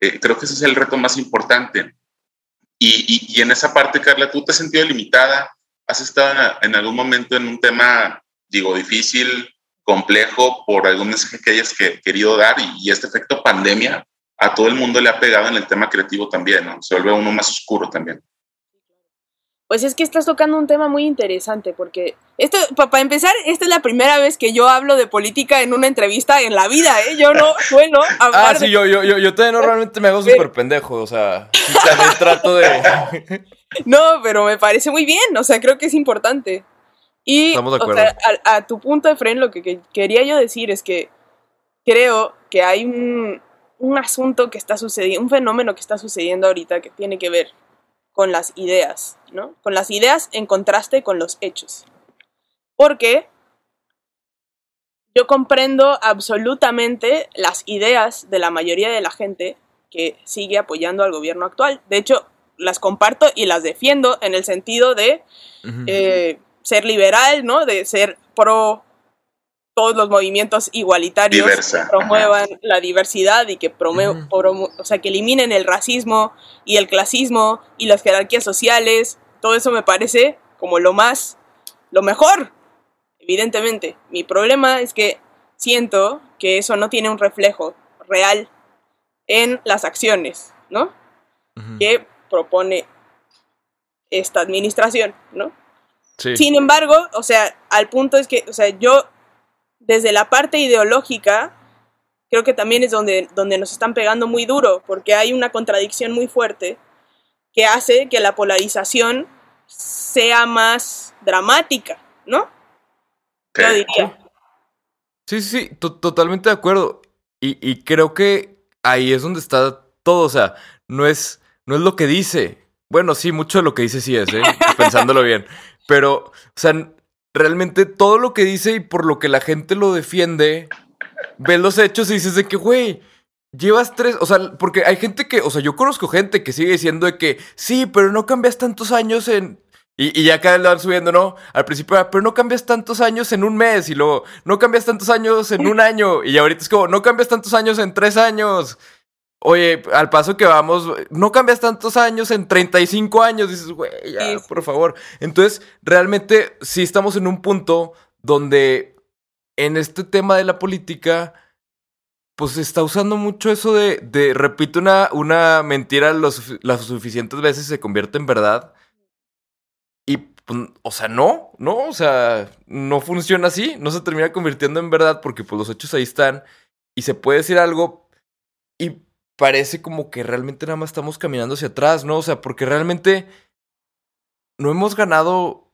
Eh, creo que ese es el reto más importante. Y, y, y en esa parte, Carla, ¿tú te has sentido limitada? ¿Has estado en, en algún momento en un tema, digo, difícil, complejo, por algún mensaje que hayas que, querido dar? Y, y, este efecto pandemia a todo el mundo le ha pegado en el tema creativo también, ¿no? Se vuelve uno más oscuro también. Pues es que estás tocando un tema muy interesante, porque esto, para empezar, esta es la primera vez que yo hablo de política en una entrevista en la vida, ¿eh? Yo no suelo hablar Ah, sí, de... yo, yo, yo, yo también normalmente me hago súper pendejo, o sea, también trato de... No, pero me parece muy bien, o sea, creo que es importante. Y, Estamos de o acuerdo. sea, a, a tu punto, Efren, lo que, que quería yo decir es que creo que hay un, un asunto que está sucediendo, un fenómeno que está sucediendo ahorita que tiene que ver con las ideas, ¿no? Con las ideas en contraste con los hechos. Porque yo comprendo absolutamente las ideas de la mayoría de la gente que sigue apoyando al gobierno actual. De hecho, las comparto y las defiendo en el sentido de eh, ser liberal, ¿no? De ser pro todos los movimientos igualitarios Diversa, que promuevan la diversidad y que promue- Ujú. promu- o sea, que eliminen el racismo y el clasismo y las jerarquías sociales. Todo eso me parece como lo más, lo mejor, evidentemente. Mi problema es que siento que eso no tiene un reflejo real en las acciones, ¿no? Que propone esta administración, ¿no? Sí. Sin embargo, o sea, al punto es que, o sea, yo desde la parte ideológica creo que también es donde, donde nos están pegando muy duro, porque hay una contradicción muy fuerte que hace que la polarización sea más dramática, ¿no? Yo diría. Sí, sí, sí, to- totalmente de acuerdo. Y, y creo que ahí es donde está todo. O sea, no es, no es lo que dice, Bueno, sí, mucho de lo que dice sí es, ¿eh? pensándolo bien. Pero, o sea, realmente todo lo que dice y por lo que la gente lo defiende, ves los hechos y dices de que, güey, llevas tres, o sea, porque hay gente que, o sea, yo conozco gente que sigue diciendo de que, sí, pero no cambias tantos años en... Y, y ya cada vez lo van subiendo, ¿no? Al principio, era, pero no cambias tantos años en un mes y luego, no cambias tantos años en un año y ahorita es como, no cambias tantos años en tres años. Oye, al paso que vamos, no cambias tantos años en 35 años. Dices, güey, ya, Sí. por favor. Entonces, realmente sí estamos en un punto donde en este tema de la política, pues se está usando mucho eso de, de repito una, una mentira las suficientes veces y se convierte en verdad. Y, pues, o sea, no, no, o sea, no funciona así, no se termina convirtiendo en verdad porque pues los hechos ahí están y se puede decir algo parece como que realmente nada más estamos caminando hacia atrás, ¿no? O sea, porque realmente no hemos ganado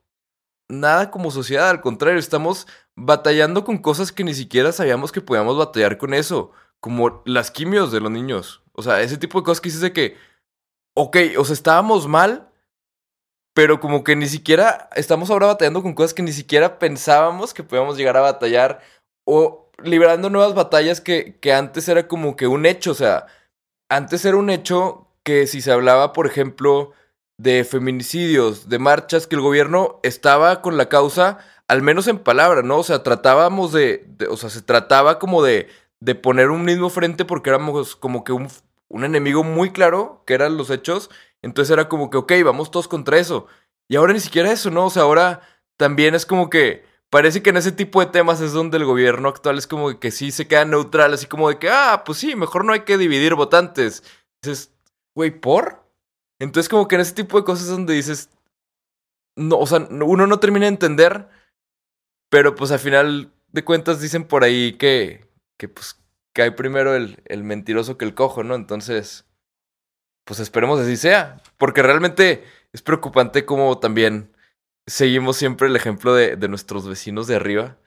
nada como sociedad, al contrario, estamos batallando con cosas que ni siquiera sabíamos que podíamos batallar con eso, como las quimios de los niños. O sea, ese tipo de cosas que dices de que, ok, o sea, estábamos mal, pero como que ni siquiera estamos ahora batallando con cosas que ni siquiera pensábamos que podíamos llegar a batallar o liberando nuevas batallas que, que antes era como que un hecho, o sea, antes era un hecho que si se hablaba, por ejemplo, de feminicidios, de marchas, que el gobierno estaba con la causa, al menos en palabra, ¿no? O sea, tratábamos de, de- o sea, se trataba como de, de poner un mismo frente porque éramos como que un, un enemigo muy claro, que eran los hechos, entonces era como que, ok, vamos todos contra eso. Y ahora ni siquiera eso, ¿no? O sea, ahora también es como que parece que en ese tipo de temas es donde el gobierno actual es como que sí se queda neutral, así como de que, ah, pues sí, mejor no hay que dividir votantes. Dices, güey, ¿por? Entonces como que en ese tipo de cosas es donde dices, no, o sea, no- uno no termina de entender, pero pues al final de cuentas dicen por ahí que, que pues cae primero el, el mentiroso que el cojo, ¿no? Entonces, pues esperemos así sea, porque realmente es preocupante como también seguimos siempre el ejemplo de, de nuestros vecinos de arriba.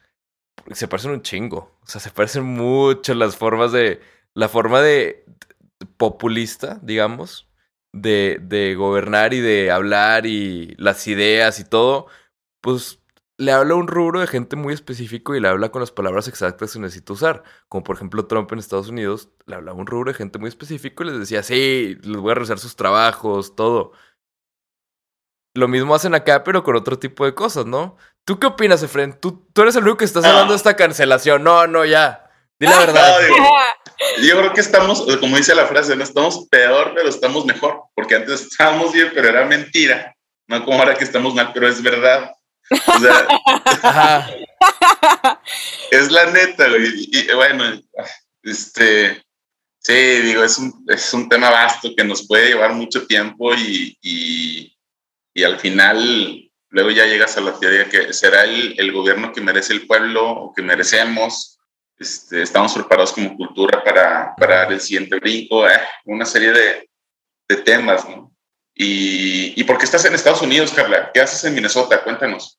Se parecen un chingo. O sea, se parecen mucho las formas de. La forma de. populista, digamos. De, de gobernar y de hablar y las ideas y todo. Pues le habla un rubro de gente muy específico y le habla con las palabras exactas que necesita usar. Como por ejemplo Trump en Estados Unidos, le hablaba un rubro de gente muy específico y les decía, sí, les voy a realizar sus trabajos, todo. Lo mismo hacen acá, pero con otro tipo de cosas, ¿no? ¿Tú qué opinas, Efren? ¿Tú, tú eres el único que estás hablando de esta cancelación. No, no, ya. Di la verdad. No, digo, yo creo que estamos, como dice la frase, no estamos peor, pero estamos mejor, porque antes estábamos bien, pero era mentira, no como ahora que estamos mal, pero es verdad. O sea, Ajá. es la neta, güey. Y, y, bueno, este, sí, digo, es un, es un tema vasto que nos puede llevar mucho tiempo y, y, y al final luego ya llegas a la teoría que será el, el gobierno que merece el pueblo o que merecemos. Este, estamos preparados como cultura para, para dar el siguiente brinco, eh, una serie de, de temas, ¿no? Y, ¿Y por qué estás en Estados Unidos, Carla? ¿Qué haces en Minnesota? Cuéntanos.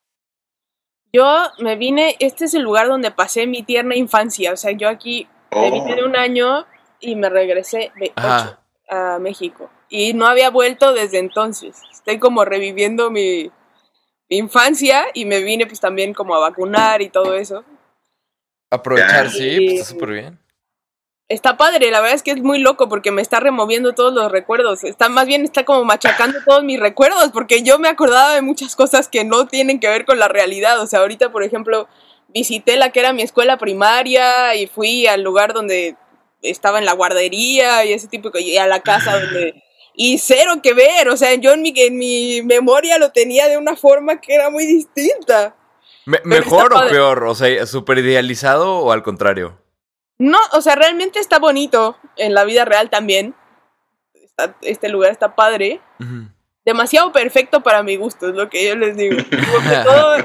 Yo me vine, este es el lugar donde pasé mi tierna infancia, o sea, yo aquí me vine de un año y me regresé de ocho a México. Y no había vuelto desde entonces. Estoy como reviviendo mi, mi infancia y me vine pues también como a vacunar y todo eso. Aprovechar, sí, pues está súper bien. Está padre, la verdad es que es muy loco porque me está removiendo todos los recuerdos. Está más bien está como machacando todos mis recuerdos porque yo me acordaba de muchas cosas que no tienen que ver con la realidad. O sea, ahorita, por ejemplo, visité la que era mi escuela primaria y fui al lugar donde estaba en la guardería y ese tipo de y a la casa donde y cero que ver, o sea, yo en mi en mi memoria lo tenía de una forma que era muy distinta. Me- ¿Mejor o peor? O sea, ¿súper idealizado o al contrario? No, o sea, realmente está bonito en la vida real también. Está- este lugar está padre. Demasiado perfecto para mi gusto, es lo que yo les digo. Porque todo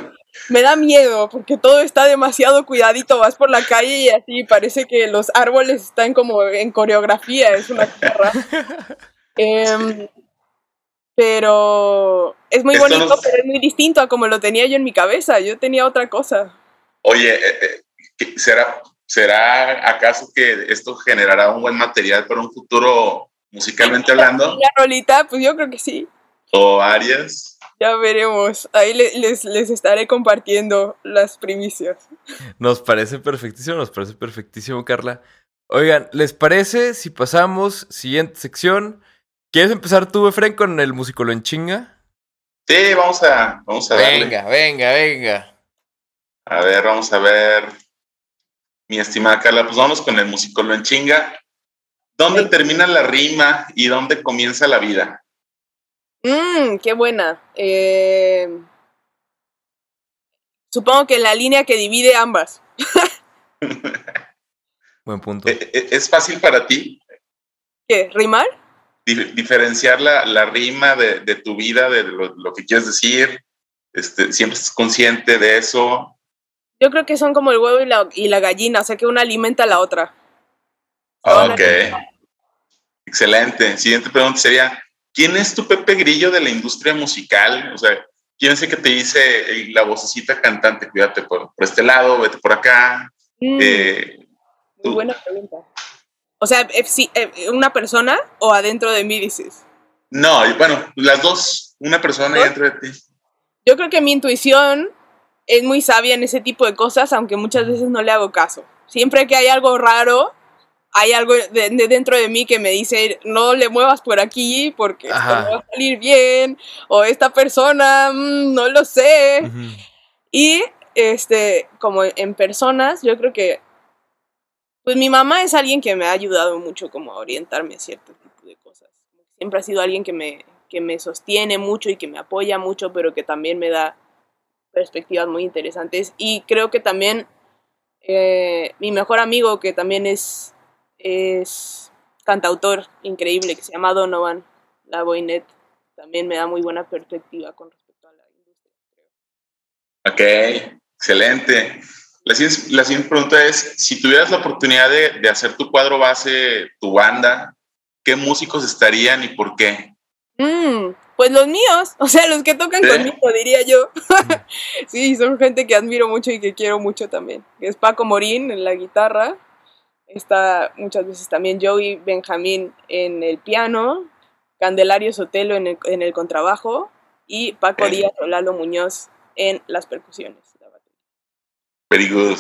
me da miedo, porque todo está demasiado cuidadito. Vas por la calle y así parece que los árboles están como en coreografía, es una rara. Em, pero es muy Esto bonito, nos- pero es muy distinto a como lo tenía yo en mi cabeza. Yo tenía otra cosa. Oye, eh, eh, ¿qué- ¿será, ¿será acaso que esto generará un buen material para un futuro musicalmente hablando? La rolita, pues yo creo que sí. o varias. Ya veremos. Ahí le- les, les estaré compartiendo las primicias. Nos parece perfectísimo, nos parece perfectísimo, Carla. Oigan, ¿les parece si pasamos siguiente sección? ¿Quieres empezar tú, Efren, con el musicolo en chinga? Sí, vamos a, vamos a darle. Venga, venga, venga. A ver, vamos a ver. Mi estimada Carla, pues vamos con el musicolo en chinga. ¿Dónde termina la rima y dónde comienza la vida? Mmm, qué buena. Eh, supongo que en la línea que divide ambas. Buen punto. ¿E- e- ¿Es fácil para ti ¿Qué? ¿Rimar? di- diferenciar la, la rima de, de tu vida, de lo, lo que quieres decir? Este, ¿Siempre estás consciente de eso? Yo creo que son como el huevo y la, y la gallina, o sea que una alimenta a la otra. Ok. Excelente. Siguiente pregunta sería, ¿quién es tu Pepe Grillo de la industria musical? O sea, ¿quién es el que te dice eh, la vocecita cantante? Cuídate por, por este lado, vete por acá. Mm, Eh, muy buena pregunta. O sea, eh, eh, ¿una persona o adentro de mí dices? no, y bueno, las dos, una persona ¿Por? dentro de ti. Yo creo que mi intuición es muy sabia en ese tipo de cosas, aunque muchas veces no le hago caso. Siempre que hay algo raro, hay algo de, de dentro de mí que me dice, no le muevas por aquí porque esto no va a salir bien, o esta persona, mm, no lo sé. Ujú. Y, este, como en personas, yo creo que, pues mi mamá es alguien que me ha ayudado mucho como a orientarme a cierto tipo de cosas. Siempre ha sido alguien que me, que me sostiene mucho y que me apoya mucho, pero que también me da perspectivas muy interesantes. Y creo que también eh, mi mejor amigo, que también es, es cantautor increíble, que se llama Donovan, la Boynet, también me da muy buena perspectiva con respecto a la industria, creo. Ok, excelente. La siguiente, la siguiente pregunta es, si tuvieras la oportunidad de, de hacer tu cuadro base, tu banda, ¿qué músicos estarían y por qué? Mm, pues los míos, o sea, los que tocan ¿Sí? conmigo, diría yo. sí, son gente que admiro mucho y que quiero mucho también. Es Paco Morín en la guitarra, está muchas veces también Joey Benjamín en el piano, Candelario Sotelo en el, en el contrabajo y Paco. Díaz o Lalo Muñoz en las percusiones. Very good.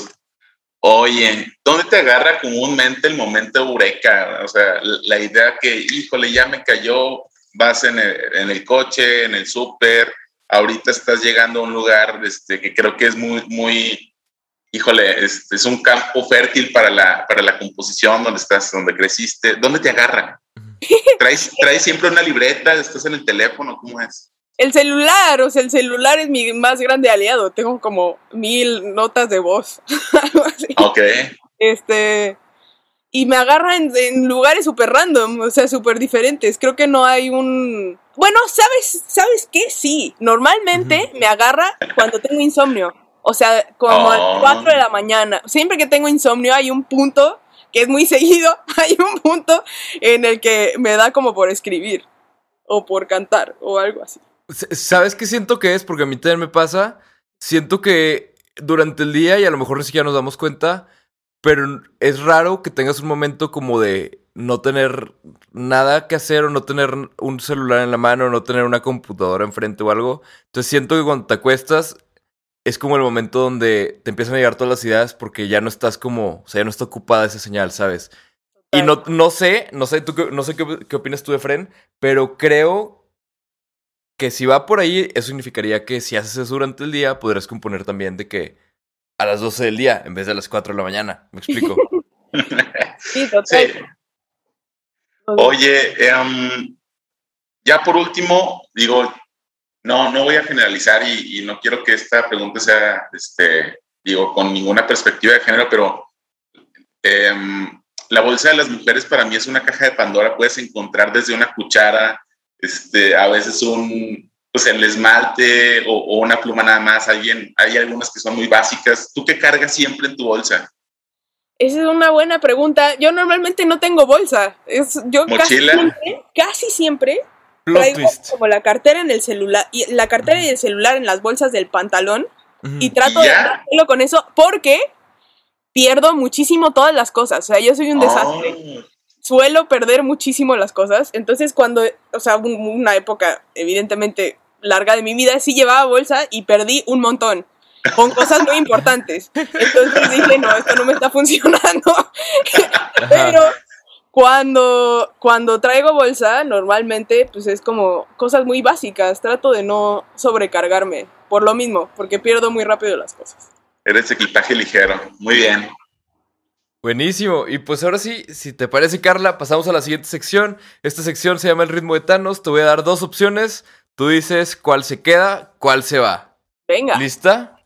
Oye, ¿dónde te agarra comúnmente el momento eureka? O sea, la idea que, híjole, ya me cayó, vas en el, en el coche, en el súper, ahorita estás llegando a un lugar este, que creo que es muy, muy, híjole, es, es un campo fértil para la, para la composición, donde estás, donde creciste. ¿Dónde te agarra? ¿Traes, ¿Traes siempre una libreta? ¿Estás en el teléfono? ¿Cómo es? El celular, o sea, el celular es mi más grande aliado. Tengo como mil notas de voz. algo así. Ok. Este. Y me agarra en, en lugares súper random, o sea, súper diferentes. Creo que no hay un. Bueno, ¿sabes, ¿sabes qué? Sí. Normalmente me agarra cuando tengo insomnio. O sea, como a Oh. las 4 de la mañana. Siempre que tengo insomnio hay un punto, que es muy seguido, hay un punto en el que me da como por escribir. O por cantar, o algo así. ¿Sabes qué siento que es? Porque a mí también me pasa. Siento que durante el día, y a lo mejor ni siquiera nos damos cuenta, pero es raro que tengas un momento como de no tener nada que hacer o no tener un celular en la mano o no tener una computadora enfrente o algo. Entonces siento que cuando te acuestas es como el momento donde te empiezan a llegar todas las ideas porque ya no estás como, o sea, ya no está ocupada esa señal, ¿sabes? Y no, no sé, no sé, tú, qué- no sé qué, qué opinas tú de Fren, pero creo que si va por ahí, eso significaría que si haces eso durante el día, podrás componer también de que a las 12 del día en vez de a las 4 de la mañana. ¿Me explico? Sí, total. Sí. Oye, em, ya por último, digo, no, no voy a generalizar y, y no quiero que esta pregunta sea, este, digo, con ninguna perspectiva de género, pero em, la bolsa de las mujeres para mí es una caja de Pandora. Puedes encontrar desde una cuchara, este, a veces un, pues el esmalte o, o una pluma nada más. Alguien, hay algunas que son muy básicas. ¿Tú qué cargas siempre en tu bolsa? Esa es una buena pregunta. Yo normalmente no tengo bolsa. Es, yo casi ¿Mochila? siempre, casi siempre Plot traigo twist. como la cartera en el celular y la cartera y el celular en las bolsas del pantalón y trato de ¿Ya? hacerlo con eso porque pierdo muchísimo todas las cosas. O sea, yo soy un desastre. Oh, suelo perder muchísimo las cosas. Entonces, cuando, o sea, un- una época evidentemente larga de mi vida, sí llevaba bolsa y perdí un montón con cosas muy importantes. Entonces dije, no, esto no me está funcionando. Pero cuando, cuando traigo bolsa, normalmente, pues es como cosas muy básicas. Trato de no sobrecargarme por lo mismo, porque pierdo muy rápido las cosas. Eres equipaje ligero. Muy bien. Buenísimo. Y pues ahora sí, si te parece, Carla, pasamos a la siguiente sección. Esta sección se llama El ritmo de Thanos. Te voy a dar dos opciones. Tú dices cuál se queda, cuál se va. Venga. ¿Lista?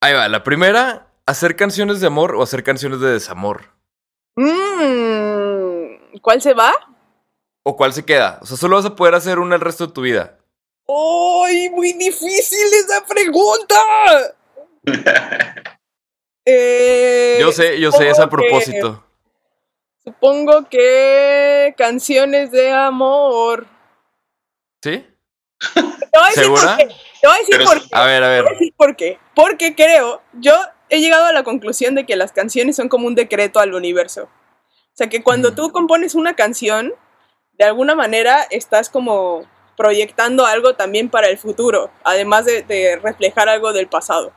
Ahí va. La primera, hacer canciones de amor o hacer canciones de desamor. Mm, ¿Cuál se va? ¿O cuál se queda? O sea, solo vas a poder hacer una el resto de tu vida. ¡Ay, muy difícil esa pregunta! Eh, Yo sé, yo sé, es a que- propósito. Supongo que canciones de amor. ¿Sí? Te voy a decir ¿Segura? por qué. Te voy a decir Pero por qué. A ver, a Te voy a ver. decir por qué. Porque creo, yo he llegado a la conclusión de que las canciones son como un decreto al universo. O sea, que cuando tú compones una canción, de alguna manera estás como proyectando algo también para el futuro, además de, de reflejar algo del pasado.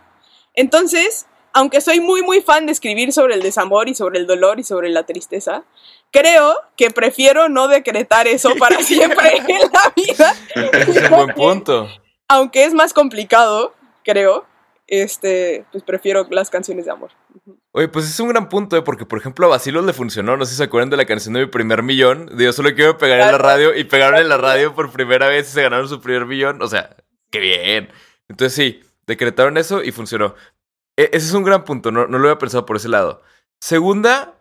Entonces, aunque soy muy, muy fan de escribir sobre el desamor y sobre el dolor y sobre la tristeza, creo que prefiero no decretar eso para siempre en la vida. Es un buen punto. Aunque es más complicado, creo, este, pues prefiero las canciones de amor. Oye, pues es un gran punto, ¿eh? porque por ejemplo a Basilos le funcionó, no sé si se acuerdan de la canción de mi primer millón, de yo solo quiero pegar en la radio y pegaron en la radio por primera vez y se ganaron su primer millón, o sea, qué bien. Entonces sí, decretaron eso y funcionó. E- ese es un gran punto, no, no lo había pensado por ese lado. Segunda,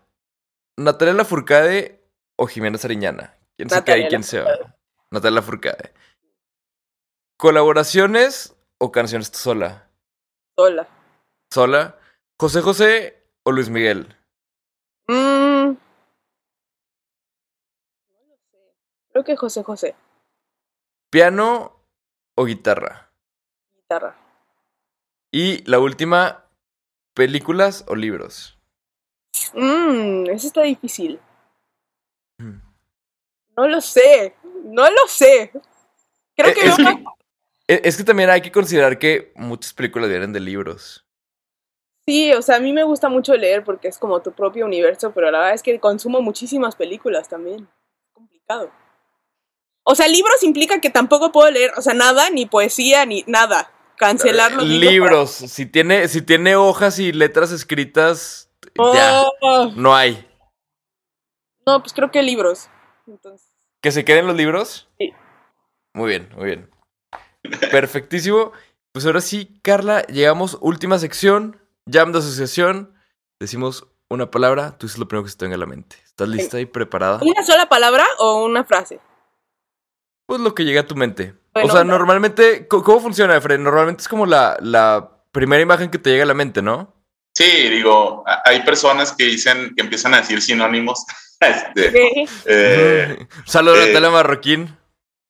Natalia Lafourcade o Jimena Sariñana. ¿Quién se queda y Natalia quién se va? Natalia Lafourcade. ¿Colaboraciones o canciones tú sola? Sola. ¿Sola? ¿José José o Luis Miguel? Mm. Creo que José José, ¿Piano o guitarra? guitarra. Y la última, ¿películas o libros? Mmm, eso está difícil. Mm. No lo sé, no lo sé. Creo Eh, que no. que, es que también hay que considerar que muchas películas vienen de libros. Sí, o sea, a mí me gusta mucho leer porque es como tu propio universo, pero la verdad es que consumo muchísimas películas también. Es complicado. O sea, libros implica que tampoco puedo leer, o sea, nada, ni poesía, ni nada. Cancelar los libros. si tiene, si tiene hojas y letras escritas, ya, Oh, no hay. no, pues creo que libros. Entonces, ¿Que se queden los libros? Sí. Muy bien, muy bien. Perfectísimo. Pues ahora sí, Carla, llegamos última sección, jam de asociación. Decimos una palabra, tú dices lo primero que se te venga a la mente. ¿Estás lista y preparada? ¿una sola palabra o una frase? Pues lo que llega a tu mente. Bueno, o sea, no. normalmente, ¿cómo funciona, Efraín? Normalmente es como la, la primera imagen que te llega a la mente, ¿no? Sí, digo, a- hay personas que dicen, que empiezan a decir sinónimos. Este, Ok. eh, Saludos a eh, Natalia Marroquín.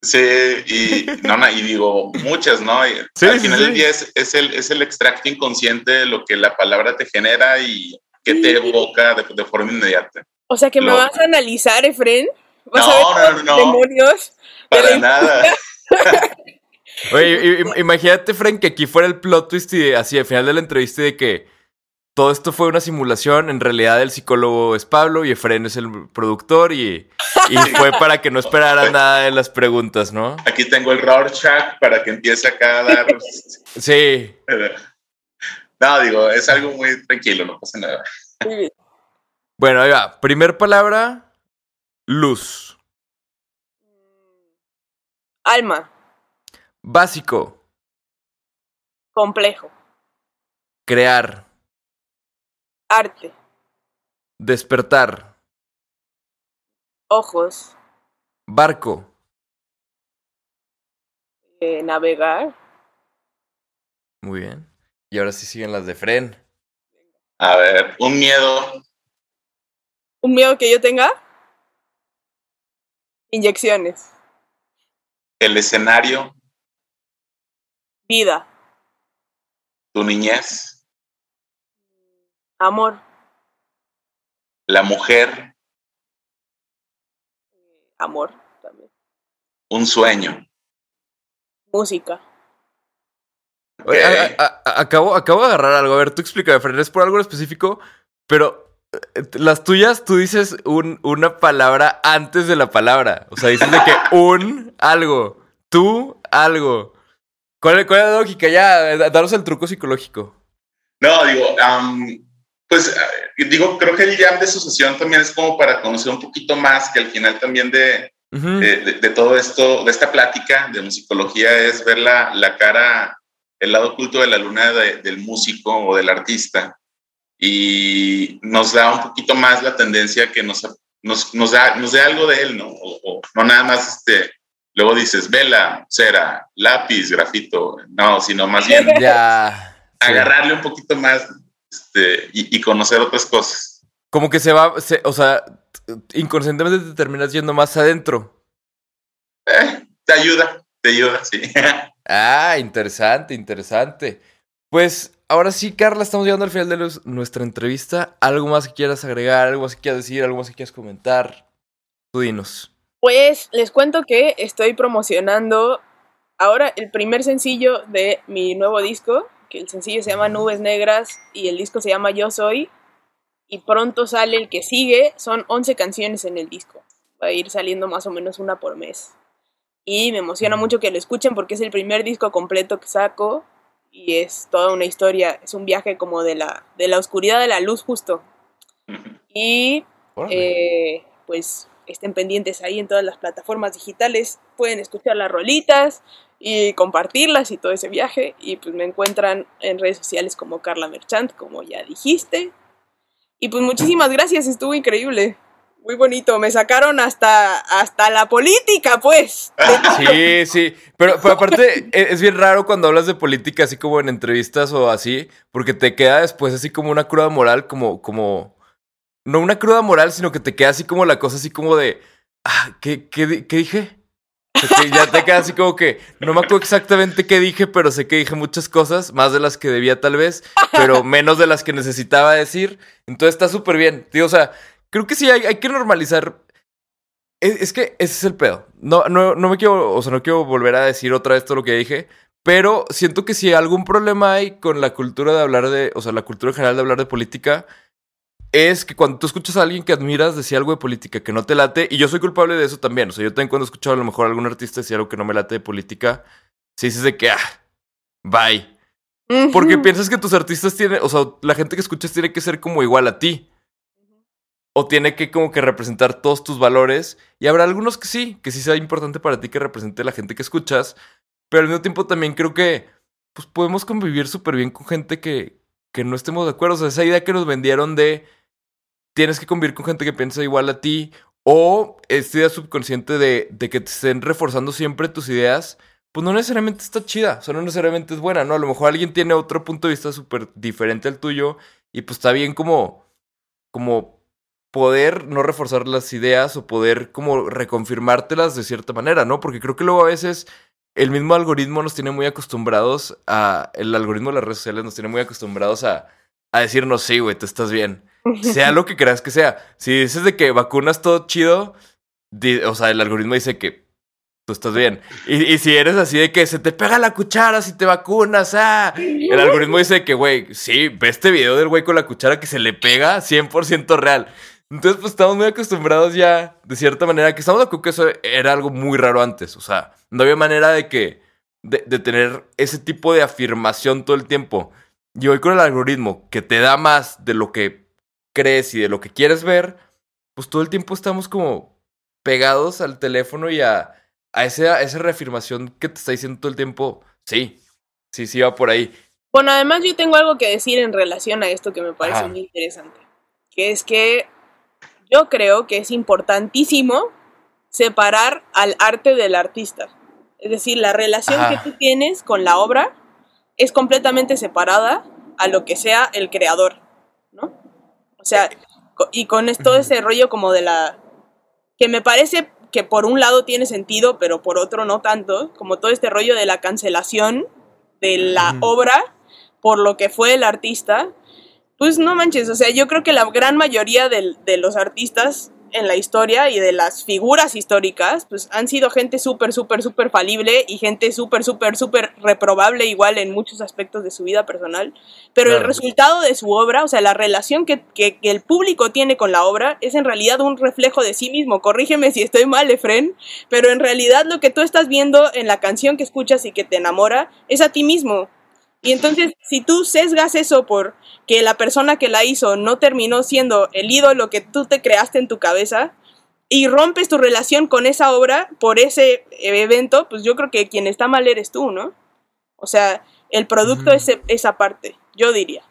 Sí, y, no, no, y digo, muchas, ¿no? Y Sí, al final sí. del día es, es el, es el extracto inconsciente de lo que la palabra te genera y que te evoca de, de forma inmediata. O sea, que me vas a analizar, Efren. Vas No, a ver no, no. demonios. de Para nada. Oye, imagínate, Frank, que aquí fuera el plot twist y así al final de la entrevista de que todo esto fue una simulación. En realidad, el psicólogo es Pablo y Efraín es el productor y, y fue para que no esperaran nada de las preguntas, ¿no? Aquí tengo el Rorschach para que empiece acá a dar. Sí. No, digo, es algo muy tranquilo, no pasa nada. Muy bien. Bueno, ahí va. Primer palabra, luz. Alma, Básico, complejo. crear, Arte, despertar, ojos, barco, eh, navegar. muy bien. Y ahora sí siguen las de Fren. A ver, un miedo. ¿Un miedo que yo tenga? Inyecciones. El escenario, Vida, tu niñez, amor, la mujer, amor también. Un sueño. Música. Oye, Ok. a- a- a- acabo, acabo de agarrar algo. A ver, tú explícame, Fred, es por algo en específico, pero eh, las tuyas, tú dices un- una palabra antes de la palabra. O sea, dices de que un algo, tú algo. ¿Cuál, es- cuál es la lógica? Ya, eh, daros el truco psicológico. No, digo, am, pues eh, digo, creo que el jam de asociación también es como para conocer un poquito más, que al final también de, Ujú. de, de- de todo esto, de esta plática de musicología, es ver la, la cara, el lado oculto de la luna de- del músico o del artista. Y nos da un poquito más la tendencia que nos, nos, nos da, nos dé algo de él, ¿no? O, o no nada más, este, luego dices vela, cera, lápiz, grafito, no, sino más bien Ya. sí. agarrarle un poquito más este, y, y conocer otras cosas. Como que se va, se- o sea, inconscientemente te terminas yendo más adentro. Eh, te ayuda, te ayuda, sí. Ah, interesante, interesante. Pues ahora sí, Carla, estamos llegando al final de los- nuestra entrevista. ¿Algo más que quieras agregar? ¿Algo más que quieras decir? ¿Algo más que quieras comentar? Tú dinos. Pues les cuento que estoy promocionando ahora el primer sencillo de mi nuevo disco, que el sencillo se llama Nubes Negras y el disco se llama Yo Soy. Y pronto sale el que sigue, son 11 canciones en el disco. Va a ir saliendo más o menos una por mes. Y me emociona mucho que lo escuchen porque es el primer disco completo que saco y es toda una historia, es un viaje como de la, de la oscuridad a la luz justo. Y eh, pues estén pendientes ahí en todas las plataformas digitales, pueden escuchar las rolitas y compartirlas y todo ese viaje. Y pues me encuentran en redes sociales como Carla Merchant, como ya dijiste. Y pues muchísimas gracias, estuvo increíble. Muy bonito, me sacaron hasta, hasta la política, pues. Sí, sí. Pero, pero aparte, e- es bien raro cuando hablas de política, así como en entrevistas o así, porque te queda después así como una cruda moral, como, como. No una cruda moral, sino que te queda así como la cosa así como de. Ah, ¿qué, qué, qué dije? Ya te queda así como que. No me acuerdo exactamente qué dije, pero sé que dije muchas cosas, más de las que debía tal vez, pero menos de las que necesitaba decir. Entonces está súper bien. Tío, o sea, creo que sí hay, hay que normalizar es, es que ese es el pedo. No, no, no me quiero, o sea, no quiero volver a decir otra vez todo lo que dije, pero siento que si algún problema hay con la cultura de hablar de, o sea, la cultura en general de hablar de política, es que cuando tú escuchas a alguien que admiras decir algo de política que no te late, y yo soy culpable de eso también, o sea, yo también cuando escucho a lo mejor a algún artista decir algo que no me late de política, si dices de que, ah, bye. Porque piensas que tus artistas tienen, o sea, la gente que escuchas tiene que ser como igual a ti. O tiene que como que representar todos tus valores. Y habrá algunos que sí, que sí sea importante para ti que represente la gente que escuchas. Pero al mismo tiempo también creo que pues podemos convivir súper bien con gente que, que no estemos de acuerdo. O sea, esa idea que nos vendieron de tienes que convivir con gente que piensa igual a ti. O esta idea subconsciente de, que te estén reforzando siempre tus ideas. Pues no necesariamente está chida, o sea, no necesariamente es buena, ¿no? A lo mejor alguien tiene otro punto de vista súper diferente al tuyo y pues está bien como, como poder no reforzar las ideas o poder como reconfirmártelas de cierta manera, ¿no? Porque creo que luego a veces el mismo algoritmo nos tiene muy acostumbrados a, el algoritmo de las redes sociales nos tiene muy acostumbrados a, a decirnos, sí, güey, tú estás bien. Sea lo que creas que sea. Si dices de que vacunas todo chido, o sea, el algoritmo dice que tú estás bien. Y, y si eres así de que se te pega la cuchara si te vacunas, ah. El algoritmo dice que, güey, sí, ve este video del güey con la cuchara que se le pega 100% real. Entonces, pues estamos muy acostumbrados ya, de cierta manera, que estamos de acuerdo que eso era algo muy raro antes. O sea, no había manera de que, de tener ese tipo de afirmación todo el tiempo. Y hoy con el algoritmo que te da más de lo que crees y de lo que quieres ver, pues todo el tiempo estamos como pegados al teléfono y a, a, ese, a esa reafirmación que te está diciendo todo el tiempo. Sí, sí, sí va por ahí. Bueno, además yo tengo algo que decir en relación a esto que me parece Ajá. muy interesante, que es que yo creo que es importantísimo separar al arte del artista. Es decir, la relación Ajá. que tú tienes con la obra es completamente separada a lo que sea el creador. O sea, y con todo ese rollo como de la... que me parece que por un lado tiene sentido, pero por otro no tanto, como todo este rollo de la cancelación de la obra por lo que fue el artista, pues no manches, o sea, yo creo que la gran mayoría del- de los artistas en la historia y de las figuras históricas, pues han sido gente súper, súper, súper falible y gente súper, súper, súper reprobable igual en muchos aspectos de su vida personal. Pero el resultado de su obra, o sea, la relación que, que- que el público tiene con la obra, es en realidad un reflejo de sí mismo. Corrígeme si estoy mal, Efren, pero en realidad lo que tú estás viendo en la canción que escuchas y que te enamora es a ti mismo. Y entonces, si tú sesgas eso por que la persona que la hizo no terminó siendo el ídolo que tú te creaste en tu cabeza y rompes tu relación con esa obra por ese evento, pues yo creo que quien está mal eres tú, ¿no? O sea, el producto Mm. es e- esa parte, yo diría.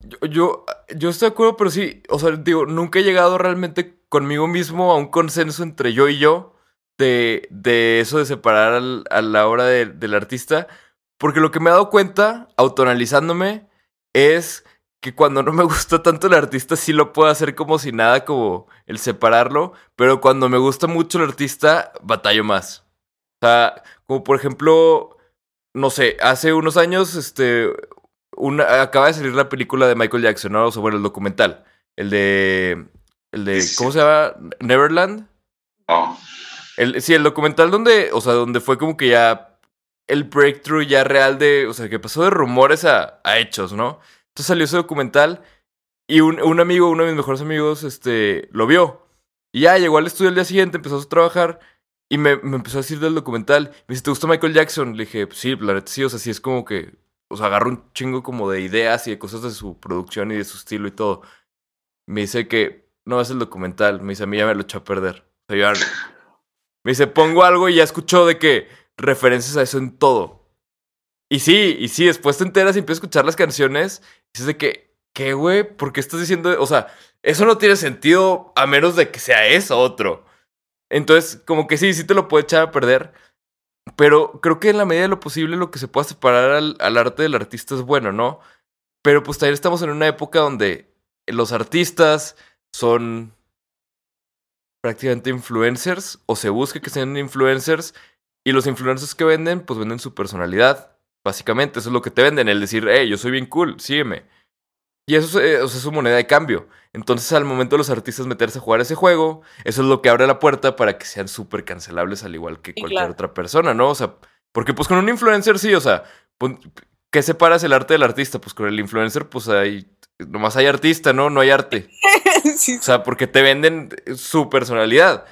Yo, yo, yo estoy de acuerdo, pero sí, o sea, digo, nunca he llegado realmente conmigo mismo a un consenso entre yo y yo de, de eso de separar al- a la obra de- del artista, porque lo que me he dado cuenta, autoanalizándome, es que cuando no me gusta tanto el artista sí lo puedo hacer como si nada, como el separarlo, pero cuando me gusta mucho el artista, batallo más. O sea, como por ejemplo, no sé, hace unos años, este, una, acaba de salir la película de Michael Jackson, ¿no? O sea, bueno, el documental. El de. El de. ¿Cómo se llama? Neverland. No. El, sí, el documental donde. O sea, donde fue como que ya. El breakthrough ya real de. O sea, que pasó de rumores a, hechos, ¿no? Entonces salió ese documental. Y un, un amigo, uno de mis mejores amigos, este. Lo vio. Y ya llegó al estudio al día siguiente, empezó a trabajar. Y me, empezó a decir del documental. Me dice, ¿te gusta Michael Jackson? Le dije, "Pues sí, la neta sí. O sea, sí es como que. O sea, agarro un chingo como de ideas y de cosas de su producción y de su estilo y todo. Me dice que no es el documental. Me dice, a mí ya me lo echó a perder. O sea, ya- Me dice, pongo algo y ya escuchó de que referencias a eso en todo. Y sí, y sí, después te enteras y empiezas a escuchar las canciones. Y dices de que, ¿qué, güey? ¿Por qué estás diciendo? O sea, eso no tiene sentido a menos de que sea eso otro. Entonces, como que sí, sí te lo puede echar a perder. Pero creo que en la medida de lo posible lo que se pueda separar al, al arte del artista es bueno, ¿no? Pero pues también estamos en una época donde los artistas son prácticamente influencers o se busca que sean influencers y los influencers que venden pues venden su personalidad. Básicamente, eso es lo que te venden, el decir, hey, yo soy bien cool, sígueme. Y eso es, eh, es su moneda de cambio. Entonces, al momento de los artistas meterse a jugar ese juego, eso es lo que abre la puerta para que sean súper cancelables al igual que cualquier claro. otra persona, ¿no? O sea, porque pues con un influencer sí, o sea, ¿qué separas el arte del artista? Pues con el influencer, pues hay, nomás hay artista, ¿no? No hay arte. Sí, O sea, porque te venden su personalidad.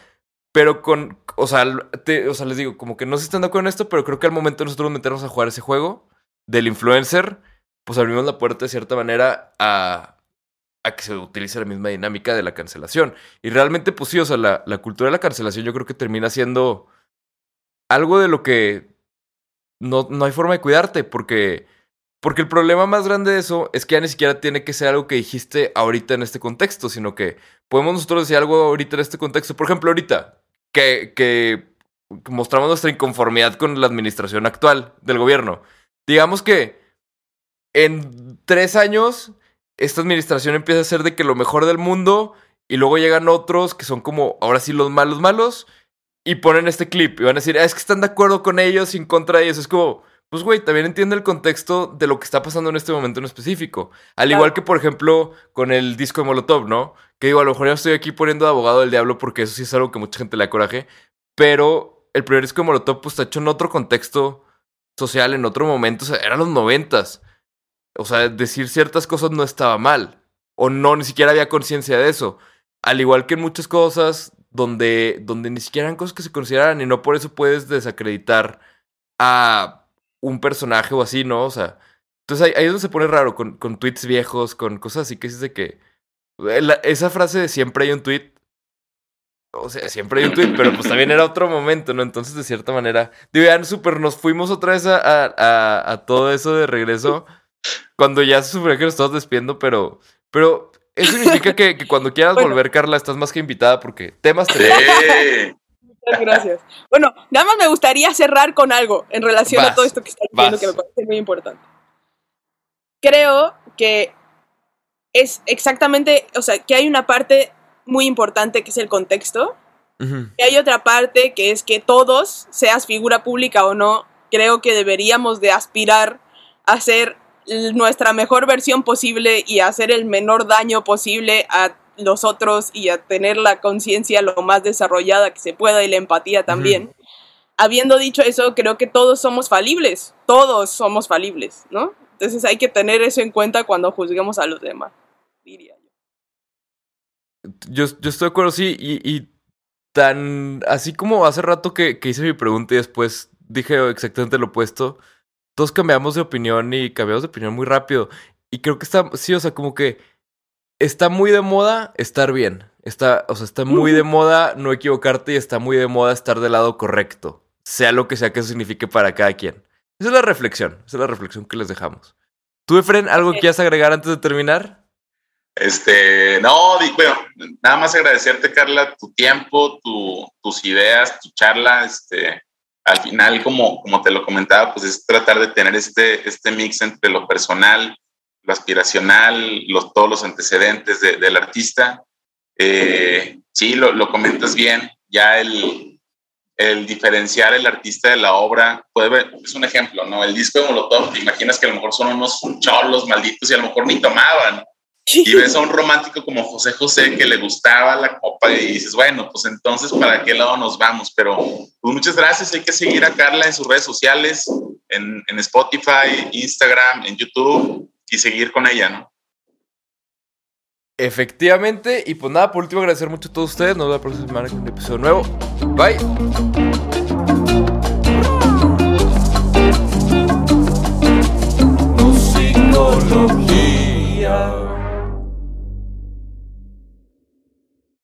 Pero con, o sea, te- o sea, les digo, como que no se están de acuerdo en esto, pero creo que al momento de nosotros meternos a jugar ese juego del influencer, pues abrimos la puerta de cierta manera a, a que se utilice la misma dinámica de la cancelación. Y realmente, pues sí, o sea, la, la cultura de la cancelación yo creo que termina siendo algo de lo que no, no hay forma de cuidarte, porque, porque el problema más grande de eso es que ya ni siquiera tiene que ser algo que dijiste ahorita en este contexto, sino que podemos nosotros decir algo ahorita en este contexto. Por ejemplo, ahorita, que, mostramos nuestra inconformidad con la administración actual del gobierno. Digamos que en tres años esta administración empieza a ser de que lo mejor del mundo y luego llegan otros que son como ahora sí los malos malos y ponen este clip y van a decir, "Ah, es que están de acuerdo con ellos en contra de ellos. Es como, pues güey, también entiende el contexto de lo que está pasando en este momento en específico. Al Claro. igual que, por ejemplo, con el disco de Molotov, ¿no? Que digo, a lo mejor ya estoy aquí poniendo de abogado del diablo porque eso sí es algo que mucha gente le da coraje. Pero el primer disco de Molotov, pues está hecho en otro contexto social, en otro momento. O sea, eran los noventas. O sea, decir ciertas cosas no estaba mal. O no, ni siquiera había conciencia de eso. Al igual que en muchas cosas donde, donde ni siquiera eran cosas que se consideraran y no por eso puedes desacreditar a un personaje o así, ¿no? O sea, entonces ahí, ahí es donde se pone raro con, con tweets viejos, con cosas así que dices de que... eh, la- esa frase de siempre hay un tweet. O sea, siempre hay un tweet, pero pues también era otro momento, ¿no? Entonces, de cierta manera, digo, ya súper nos fuimos otra vez a, a, todo eso de regreso. Cuando ya se suponía que nos estabas despidiendo, pero, pero eso significa que, que cuando quieras Bueno. volver, Carla, estás más que invitada porque temas tenemos. Sí. Muchas gracias. Bueno, nada más me gustaría cerrar con algo en relación Vas, a todo esto que está diciendo vas. que me parece muy importante. Creo que es exactamente, o sea, que hay una parte muy importante que es el contexto, y hay otra parte que es que todos, seas figura pública o no, creo que deberíamos de aspirar a ser nuestra mejor versión posible y a hacer el menor daño posible a los otros y a tener la conciencia lo más desarrollada que se pueda y la empatía también. Habiendo dicho eso, creo que todos somos falibles, todos somos falibles, ¿no? Entonces hay que tener eso en cuenta cuando juzguemos a los demás, diría yo. Yo, yo estoy de acuerdo, sí, y, y tan así como hace rato que, que hice mi pregunta y después dije exactamente lo opuesto, todos cambiamos de opinión y cambiamos de opinión muy rápido. Y creo que está, sí, o sea, como que está muy de moda estar bien. Está, o sea, está muy de moda no equivocarte y está muy de moda estar del lado correcto. Sea lo que sea que eso signifique para cada quien. Esa es la reflexión, esa es la reflexión que les dejamos. ¿Tú, Efren, algo que quieras agregar antes de terminar? Este, no, bueno, nada más agradecerte, Carla, tu tiempo, tu, tus ideas, tu charla. Este, al final, como, como te lo comentaba, pues es tratar de tener este, este mix entre lo personal, aspiracional, los, todos los antecedentes de, del artista. Eh, sí, lo, lo, comentas bien, ya el, el, diferenciar el artista de la obra, puede ver, es un ejemplo, ¿no? El disco de Molotov, te imaginas que a lo mejor son unos cholos malditos y a lo mejor ni tomaban. Y ves a un romántico como José José que le gustaba la copa y dices, bueno, pues entonces, ¿para qué lado nos vamos? Pero pues muchas gracias, hay que seguir a Carla en sus redes sociales, en, en Spotify, Instagram, en YouTube y seguir con ella, ¿no? Efectivamente, y pues nada, por último agradecer mucho a todos ustedes, nos vemos la próxima semana con un episodio nuevo. Bye.